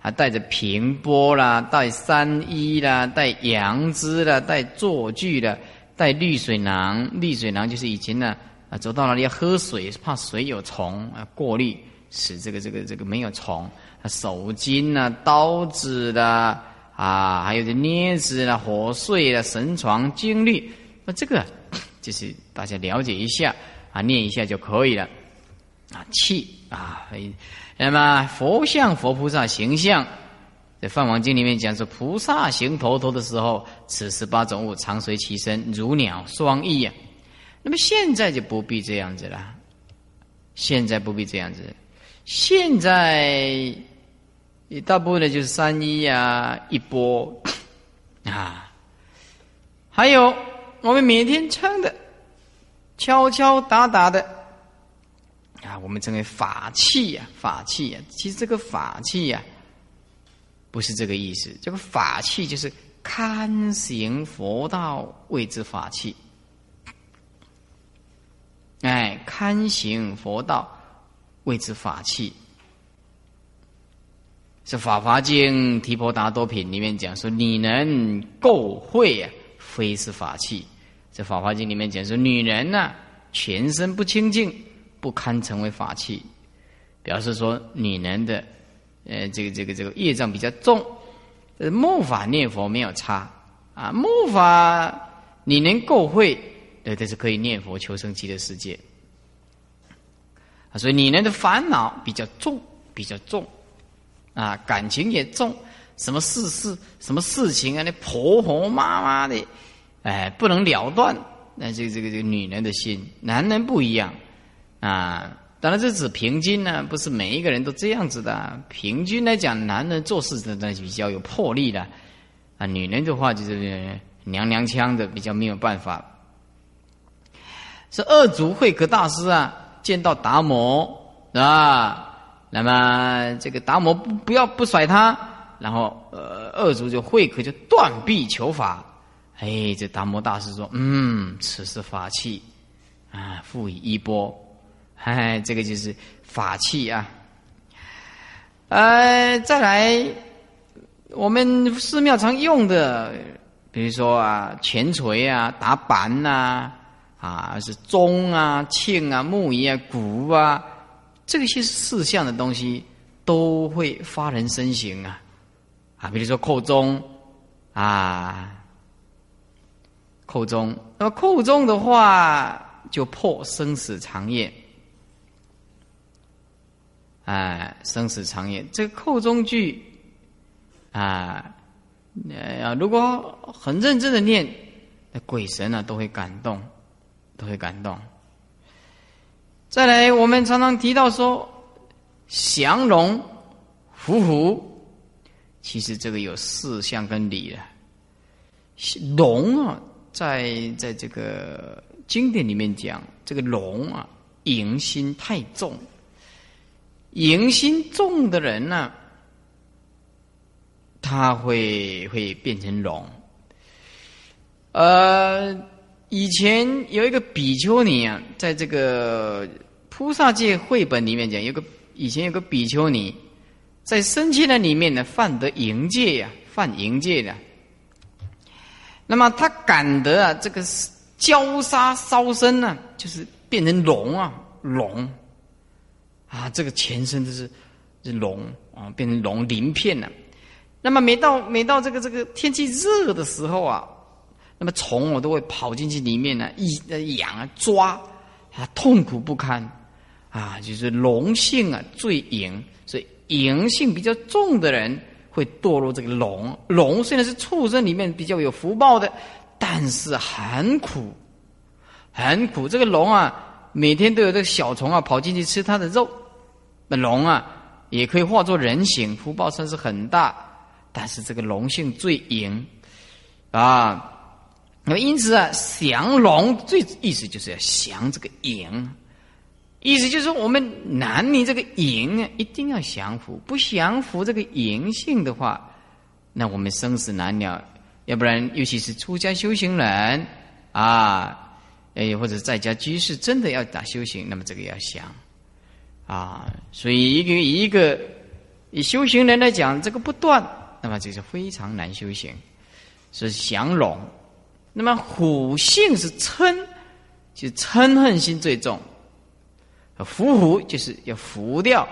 S2: 还带着平波啦，带三衣啦，带羊脂啦，带坐具的，带绿水囊。绿水囊就是以前呢啊，走到哪里要喝水，怕水有虫啊，过滤使这个这个这个没有虫。啊手巾啦，刀子啦，啊，啊还有这镊子啦，火碎啦，神床经历，那这个 就是大家了解一下啊，念一下就可以了。啊，气啊，那么佛像佛菩萨形象，在《梵王经》里面讲说，菩萨行头头的时候，此十八种物常随其身，如鸟双翼啊。那么现在就不必这样子了，现在不必这样子，现在一大部分的就是三一啊，一波啊，还有我们每天称的敲敲打打的。啊，我们称为法器呀，法器呀。其实这个法器呀，不是这个意思。这个法器就是堪行佛道谓之法器。哎，堪行佛道谓之法器。是《法华经·提婆达多品》里面讲说：“你能够会啊，非是法器。”在《法华经》里面讲说：“女人呢，全身不清净。”不堪成为法器，表示说女人的，呃，这个这个这个业障比较重，呃，木法念佛没有差啊，木法你能够会，对，这是可以念佛求生极乐世界，所以女人的烦恼比较重，比较重啊，感情也重，什么事事什么事情啊，那婆婆妈妈的，哎，不能了断，那这个这个这个女人的心，男人不一样。啊，当然这指平均呢，不是每一个人都这样子的。平均来讲，男人做事的那比较有魄力的，啊，女人的话就是娘娘腔的，比较没有办法。是二祖慧可大师啊，见到达摩啊，那么这个达摩不不要不甩他，然后呃，二祖就慧可就断臂求法。哎，这达摩大师说：“嗯，此是法器啊，赋予衣钵。”哎，这个就是法器啊！呃，再来，我们寺庙常用的，比如说啊，钱锤啊，打板呐，啊，是钟啊、磬啊、木鱼啊、鼓啊，这些四项的东西都会发人深省啊！啊，比如说扣钟啊，扣钟，那么扣钟的话，就破生死长夜。啊，生死长夜，这个扣中句，啊，呃，如果很认真的念，那鬼神啊都会感动，都会感动。再来，我们常常提到说，降龙伏虎，其实这个有四象跟理的。龙啊，在在这个经典里面讲，这个龙啊，迎心太重。淫心重的人呢，他会会变成龙。呃，以前有一个比丘尼啊，在这个菩萨界绘本里面讲，有个以前有个比丘尼，在生气的里面呢，犯得淫戒呀，犯淫戒的。那么他感得啊，这个焦杀烧身呢，就是变成龙啊，龙啊，这个全身都是是龙啊，变成龙鳞片了。那么每到每到这个这个天气热的时候啊，那么虫我都会跑进去里面呢，一呃痒啊抓啊，痛苦不堪啊，就是龙性啊最淫，所以淫性比较重的人会堕入这个龙。龙虽然是畜生里面比较有福报的，但是很苦，很苦。这个龙啊，每天都有这个小虫啊跑进去吃它的肉。那龙啊，也可以化作人形，福报算是很大。但是这个龙性最淫啊，那么因此啊，降龙最意思就是要降这个淫，意思就是说我们男女这个淫啊，一定要降服，不降服这个淫性的话，那我们生死难了。要不然，尤其是出家修行人啊，哎，或者在家居士，真的要打修行，那么这个要降啊。所以一个一个以修行人来讲，这个不断。那么这是非常难修行，是降龙。那么虎性是嗔，就嗔恨心最重。伏虎就是要伏掉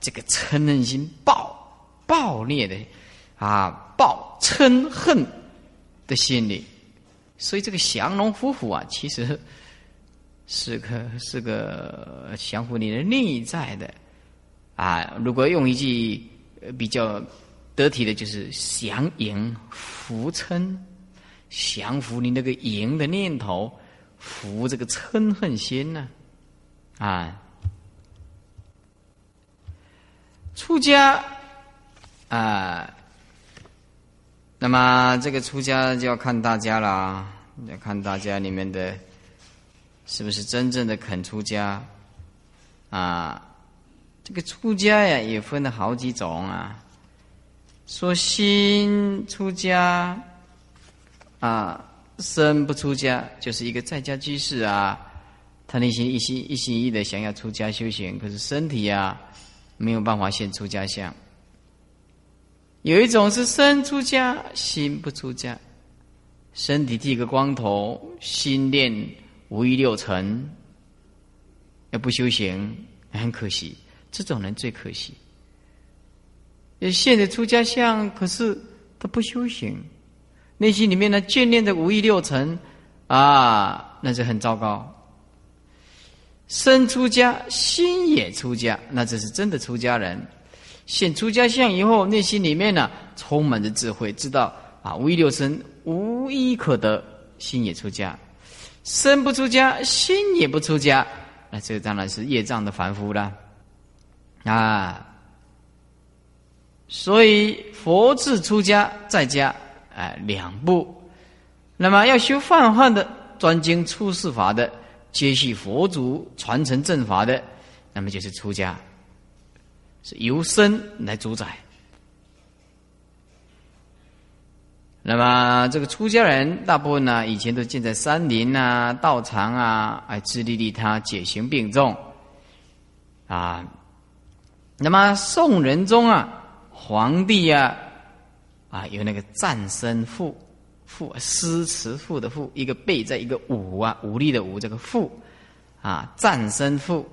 S2: 这个嗔恨心暴暴烈的啊暴嗔恨的心理。所以这个降龙伏虎啊，其实是个是个降服你的内在的啊。如果用一句比较。得体的就是降迎伏嗔，降服你那个淫的念头，服这个嗔恨心呢？啊，出家啊，那么这个出家就要看大家了，要看大家里面的是不是真正的肯出家啊？这个出家呀，也分了好几种啊。说心出家啊，身不出家，就是一个在家居士啊。他内心一心一心一意的想要出家修行，可是身体啊没有办法现出家相。有一种是身出家，心不出家，身体剃个光头，心念无欲六尘，要不修行，很可惜。这种人最可惜。现在出家相，可是他不修行，内心里面呢眷恋着五欲六尘，啊，那是很糟糕。身出家，心也出家，那这是真的出家人。现出家相以后，内心里面呢充满着智慧，知道啊五欲六尘无一可得，心也出家。身不出家，心也不出家，那这当然是业障的凡夫了，啊。所以佛智出家在家，哎，两步。那么要修泛泛的专精出世法的，接续佛祖传承正法的，那么就是出家，是由身来主宰。那么这个出家人大部分呢，以前都建在山林啊、道场啊，哎，自利利他，解行并重啊。那么宋仁宗啊。皇帝呀，啊，有那个战身赋，赋诗词赋的赋，一个背在一个武啊，武力的武，这个赋啊，战身赋。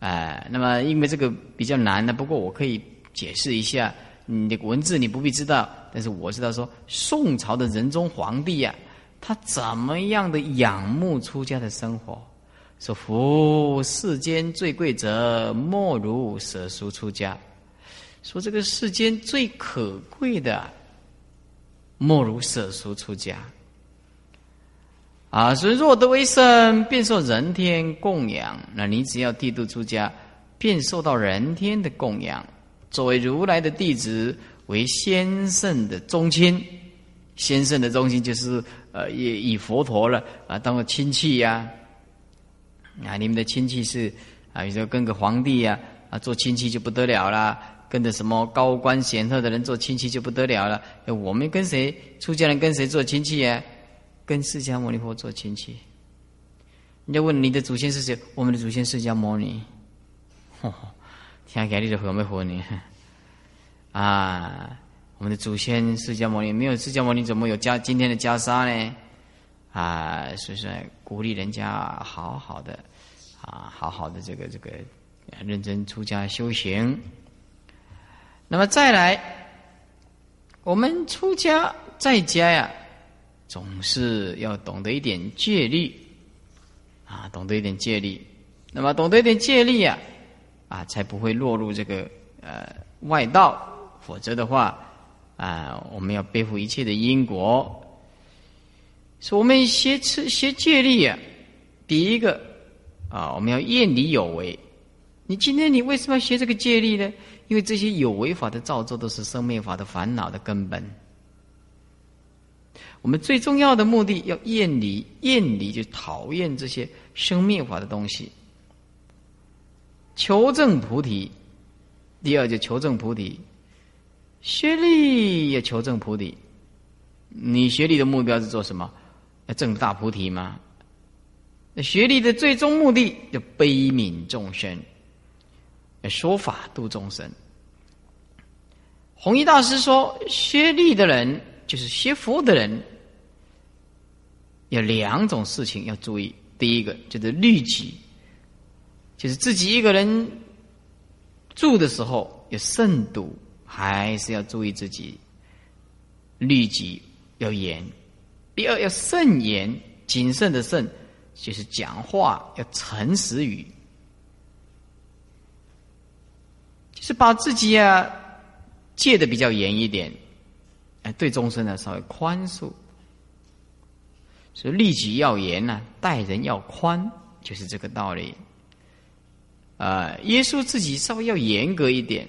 S2: 哎，那么因为这个比较难的，不过我可以解释一下，你的文字你不必知道，但是我知道说，宋朝的仁宗皇帝呀，他怎么样的仰慕出家的生活，说：“夫世间最贵者，莫如舍书出家。”说这个世间最可贵的，莫如舍俗出家。啊，所以若得为圣，便受人天供养。那你只要剃度出家，便受到人天的供养。作为如来的弟子，为先圣的宗亲。先圣的宗亲就是呃，以以佛陀了啊，当个亲戚呀。啊，你们的亲戚是啊，比如说跟个皇帝呀啊，做亲戚就不得了啦。跟着什么高官显赫的人做亲戚就不得了了。我们跟谁出家人跟谁做亲戚呀？跟释迦牟尼佛做亲戚。人家问你的祖先是谁？我们的祖先释迦牟尼。听起来你就很没活呢。啊，我们的祖先释迦牟尼没有释迦牟尼怎么有袈今天的袈裟呢？啊，所以说鼓励人家好好的啊，好好的这个这个认真出家修行。那么再来，我们出家在家呀，总是要懂得一点戒律啊，懂得一点戒律。那么懂得一点戒律呀，啊，才不会落入这个呃外道，否则的话啊，我们要背负一切的因果。说我们学吃学戒律啊，第一个啊，我们要验理有为。你今天你为什么要学这个戒律呢？因为这些有为法的造作都是生灭法的烦恼的根本。我们最重要的目的要厌离，厌离就讨厌这些生灭法的东西，求证菩提。第二就求证菩提，学力也求证菩提。你学力的目标是做什么？要证大菩提吗？那学历的最终目的要悲悯众生，说法度众生。弘一大师说，学历的人就是学佛的人，有两种事情要注意。第一个就是律己，就是自己一个人住的时候要慎独，还是要注意自己律己要严。第二要慎言，谨慎的慎，就是讲话要诚实语，是把自己啊戒的比较严一点，哎，对众生呢稍微宽恕，所以律己要严呢，待人要宽，就是这个道理。啊，耶稣自己稍微要严格一点，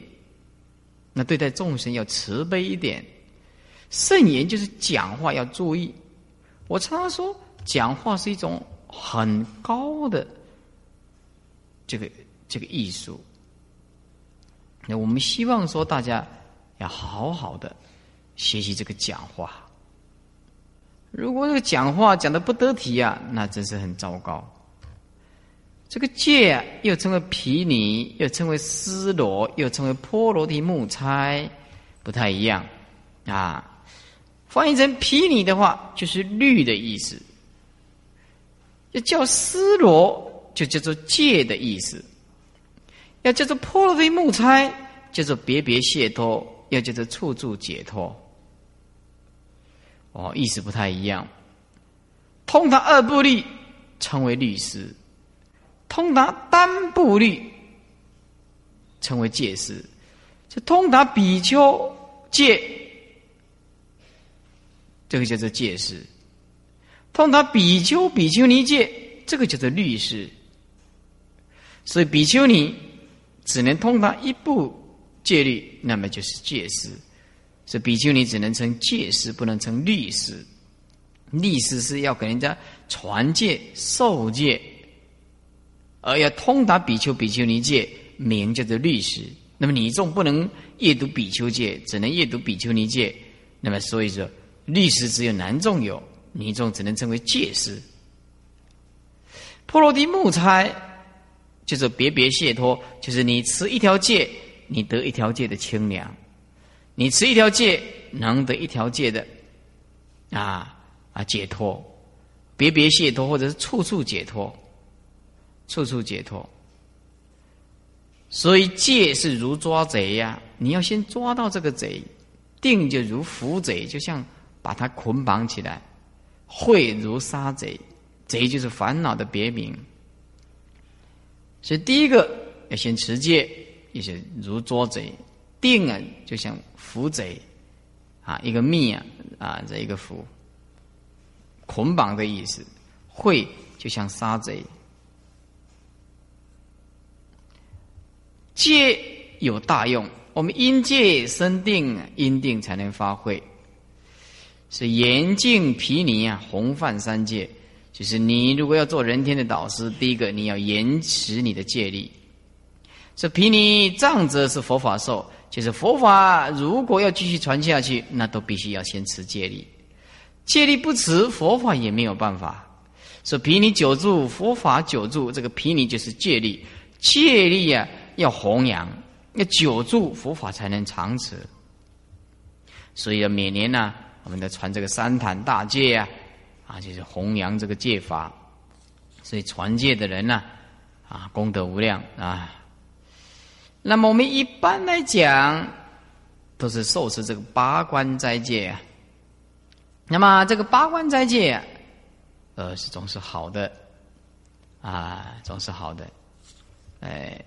S2: 那对待众生要慈悲一点，圣言就是讲话要注意。我常常说，讲话是一种很高的这个这个艺术。那我们希望说，大家要好好的学习这个讲话。如果这个讲话讲的不得体啊，那真是很糟糕。这个戒啊，又称为毗尼，又称为斯罗，又称为波罗提木差，不太一样啊。翻译成毗尼的话，就是律的意思；要叫斯罗，就叫做戒的意思；要叫做波罗的木差，叫做别别解脱；要叫做处处解脱。哦，意思不太一样。通达二部律称为律师，通达单部律称为戒师，就通达比丘戒。这个叫做戒师，通达比丘、比丘尼戒，这个叫做律师。所以比丘尼只能通达一部戒律，那么就是戒师。所以比丘尼只能称戒师，不能称律师。律师是要给人家传戒、受戒，而要通达比丘、比丘尼戒，名叫做律师。那么你众不能阅读比丘戒，只能阅读比丘尼戒。那么所以说。律师只有男众有，女众只能称为戒师。波罗的木差就是别别解脱，就是你持一条戒，你得一条戒的清凉；你持一条戒，能得一条戒的啊啊解脱，别别解脱或者是处处解脱，处处解脱。所以戒是如抓贼呀，你要先抓到这个贼；定就如伏贼，就像。把它捆绑起来，会如杀贼，贼就是烦恼的别名。所以第一个要先持戒，也是如捉贼；定啊，就像伏贼，啊，一个密啊，啊，这一个伏，捆绑的意思；会就像杀贼。戒有大用，我们因戒生定，因定才能发挥。是严禁毗尼啊，弘范三戒。就是你如果要做人天的导师，第一个你要延持你的戒律。这毗尼藏者是佛法受，就是佛法如果要继续传下去，那都必须要先持戒律。戒律不持，佛法也没有办法。说毗尼久住，佛法久住，这个毗尼就是戒律。戒律啊，要弘扬，要久住，佛法才能长持。所以每年呢。我们在传这个三坛大戒呀，啊，就是弘扬这个戒法，所以传戒的人呢，啊，功德无量啊。那么我们一般来讲，都是受持这个八关斋戒啊。那么这个八关斋戒，呃，是总是好的，啊，总是好的，哎。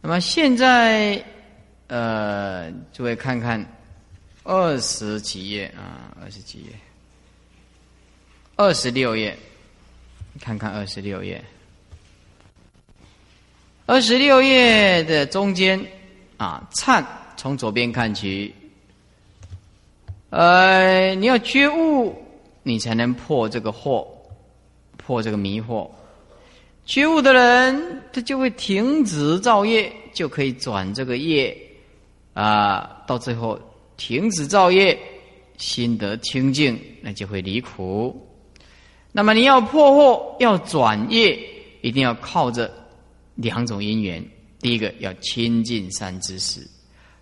S2: 那么现在，呃，诸位看看二十几页啊，二十几页，二十六页。看看二十六页，二十六页的中间啊，忏从左边看起。呃，你要觉悟，你才能破这个惑，破这个迷惑。觉悟的人，他就会停止造业，就可以转这个业啊，到最后停止造业，心得清净，那就会离苦。那么你要破惑，要转业，一定要靠着两种因缘。第一个要亲近善知识，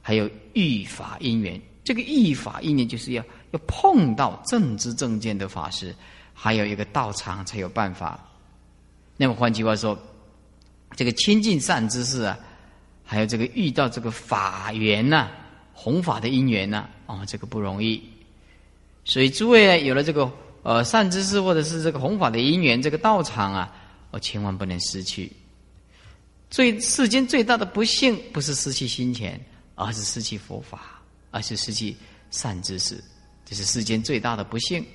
S2: 还有遇法因缘。这个遇法因缘就是要要碰到正知正见的法师，还有一个道场才有办法。那么换句话说，这个亲近善知识啊，还有这个遇到这个法缘呐，弘法的因缘呐，哦，这个不容易。所以诸位呢，有了这个。呃，善知识或者是这个弘法的因缘，这个道场啊，我千万不能失去。最世间最大的不幸，不是失去金钱，而是失去佛法，而是失去善知识，这是世间最大的不幸。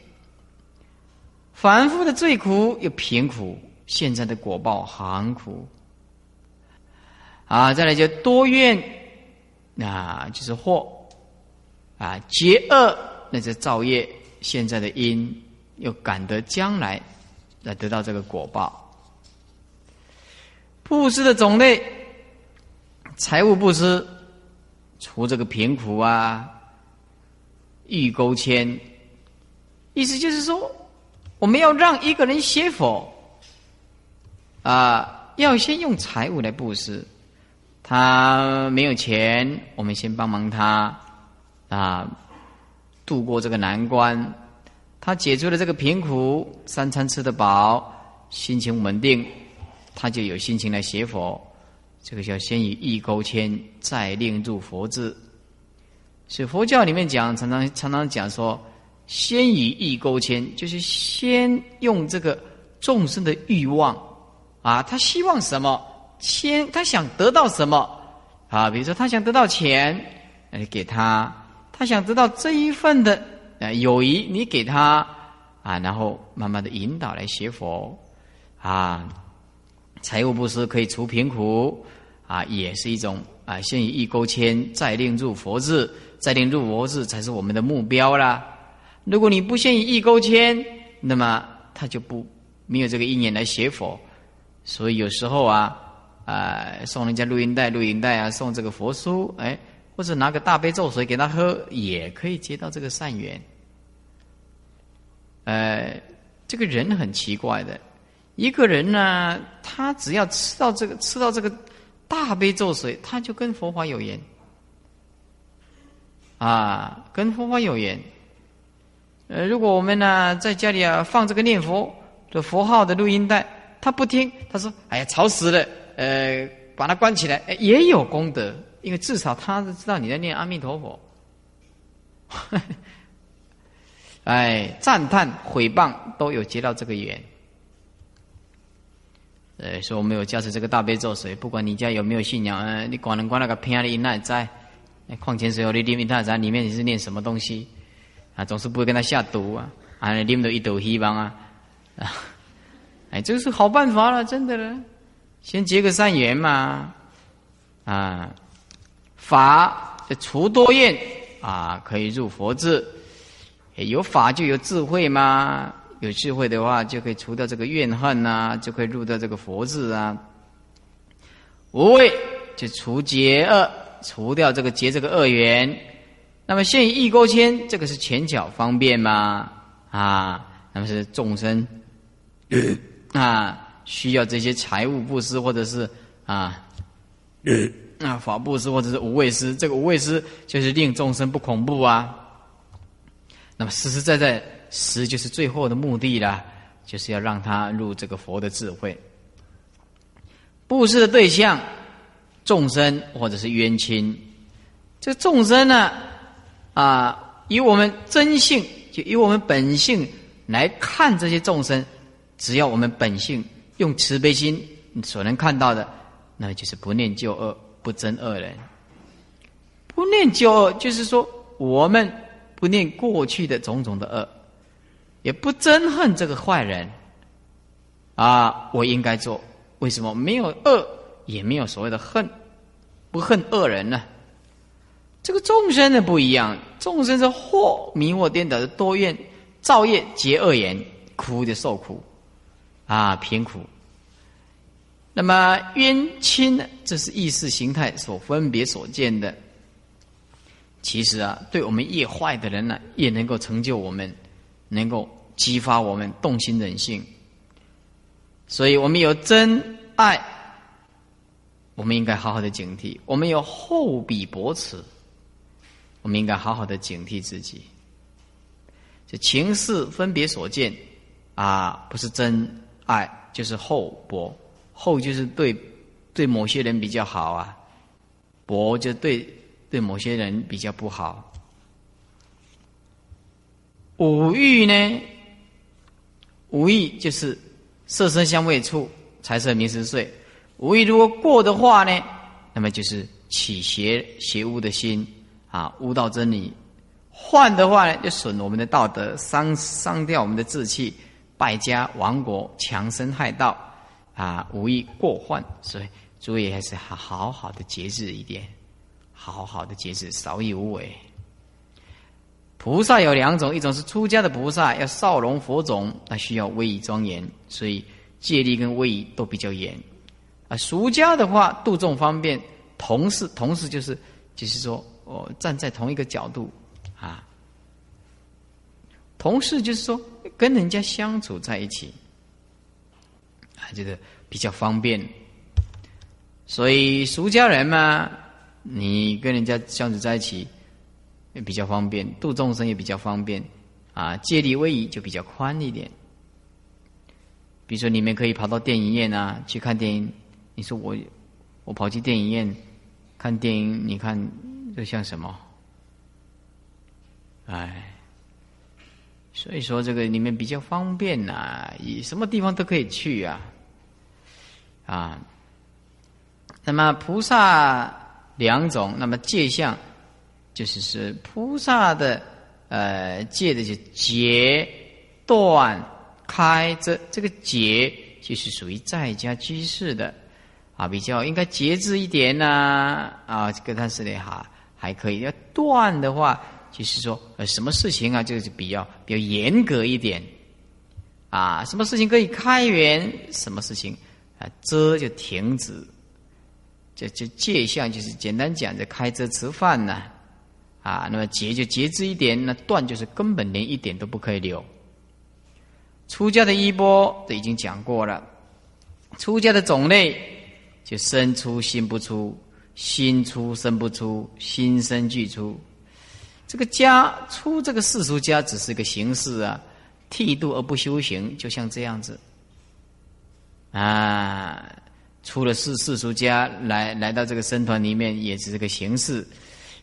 S2: 凡夫的最苦又贫苦，现在的果报很苦。啊，再来就多怨，那就是祸啊，结恶那是造业，现在的因。又感得将来来得到这个果报。布施的种类，财物布施，除这个贫苦啊，欲勾牵，意思就是说，我们要让一个人学佛，啊，要先用财物来布施。他没有钱，我们先帮忙他，啊，度过这个难关。他解除了这个贫苦，三餐吃得饱，心情稳定，他就有心情来学佛。这个叫先以意勾牵，再令入佛智。所以佛教里面讲，常常常常讲说，先以意勾牵，就是先用这个众生的欲望啊，他希望什么，先他想得到什么啊？比如说他想得到钱，你给他；他想得到这一份的。啊，友谊你给他啊，然后慢慢的引导来学佛啊，财务布施可以除贫苦啊，也是一种啊，先以一勾签，再令入佛智，再令入佛智才是我们的目标啦。如果你不先以一勾签，那么他就不没有这个意念来学佛。所以有时候啊啊，送人家录音带、录音带啊，送这个佛书，哎。或者拿个大杯咒水给他喝，也可以接到这个善缘。呃，这个人很奇怪的，一个人呢，他只要吃到这个吃到这个大杯咒水，他就跟佛法有缘，啊，跟佛法有缘。呃，如果我们呢在家里啊放这个念佛的佛号的录音带，他不听，他说：“哎呀，吵死了！”呃，把它关起来，也有功德。因为至少他是知道你在念阿弥陀佛，哎，赞叹、毁谤都有接到这个缘。呃，说我们有加持这个大悲咒水，不管你家有没有信仰，呃，你光能光那个偏的那在，矿泉水哦，你里面它在里面你是念什么东西啊？总是不会跟他下毒啊，啊，里面都一斗希望啊，啊，哎，这个是好办法了，真的了，先结个善缘嘛，啊。法除多怨啊，可以入佛智。有法就有智慧嘛，有智慧的话就可以除掉这个怨恨呐，就可以入到这个佛智啊。无畏就除结恶，除掉这个结这个恶缘。那么现一勾牵，这个是前脚方便吗？啊，那么是众生啊需要这些财务布施或者是啊。啊法布施或者是无畏施，这个无畏施就是令众生不恐怖啊。那么实实在在施就是最后的目的啦，就是要让他入这个佛的智慧。布施的对象众生或者是冤亲，这众生呢啊，以我们真性就以我们本性来看这些众生，只要我们本性用慈悲心所能看到的。那就是不念旧恶，不憎恶人。不念旧恶，就是说我们不念过去的种种的恶，也不憎恨这个坏人。啊，我应该做，为什么没有恶，也没有所谓的恨，不恨恶人呢？这个众生呢不一样，众生是惑迷惑颠倒的多怨造业结恶缘，苦的受苦，啊，贫苦。那么冤亲呢？这是意识形态所分别所见的。其实啊，对我们越坏的人呢，越能够成就我们，能够激发我们动心忍性。所以我们有真爱，我们应该好好的警惕；我们有厚彼薄此，我们应该好好的警惕自己。这情势分别所见啊，不是真爱，就是厚薄。厚就是对对某些人比较好啊，薄就对对某些人比较不好。五欲呢？五欲就是色身香味触财色名食睡。五欲如果过的话呢，那么就是起邪邪污的心啊，悟道真理；换的话呢，就损我们的道德，伤伤掉我们的志气，败家亡国，强身害道。啊，无意过患，所以诸位还是好好好的节制一点，好好的节制，少欲无为。菩萨有两种，一种是出家的菩萨，要少龙佛种，那需要威仪庄严，所以戒律跟威仪都比较严。啊，俗家的话，度众方便，同事同事就是就是说，哦，站在同一个角度啊，同事就是说跟人家相处在一起。啊，就是比较方便，所以俗家人嘛，你跟人家相处在一起也比较方便，度众生也比较方便，啊，借力威仪就比较宽一点。比如说，你们可以跑到电影院啊去看电影。你说我我跑去电影院看电影，你看这像什么？哎。所以说，这个里面比较方便呐，以什么地方都可以去啊，啊。那么菩萨两种，那么戒相就是是菩萨的呃戒的就截断开，这这个截就是属于在家居士的啊，比较应该节制一点呐啊，跟他是的哈还可以，要断的话。就是说，呃，什么事情啊，就是比较比较严格一点，啊，什么事情可以开源，什么事情啊遮就停止，这这戒相就是简单讲，就开遮吃饭呐，啊，那么节就节制一点，那断就是根本连一点都不可以留。出家的衣钵都已经讲过了，出家的种类就身出心不出，心出身不出，心生俱出。这个家出这个世俗家只是个形式啊，剃度而不修行，就像这样子啊。出了世世俗家来来到这个僧团里面，也只是个形式。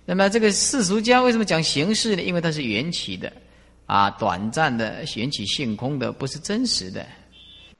S2: 那么这个世俗家为什么讲形式呢？因为它是缘起的啊，短暂的缘起性空的，不是真实的。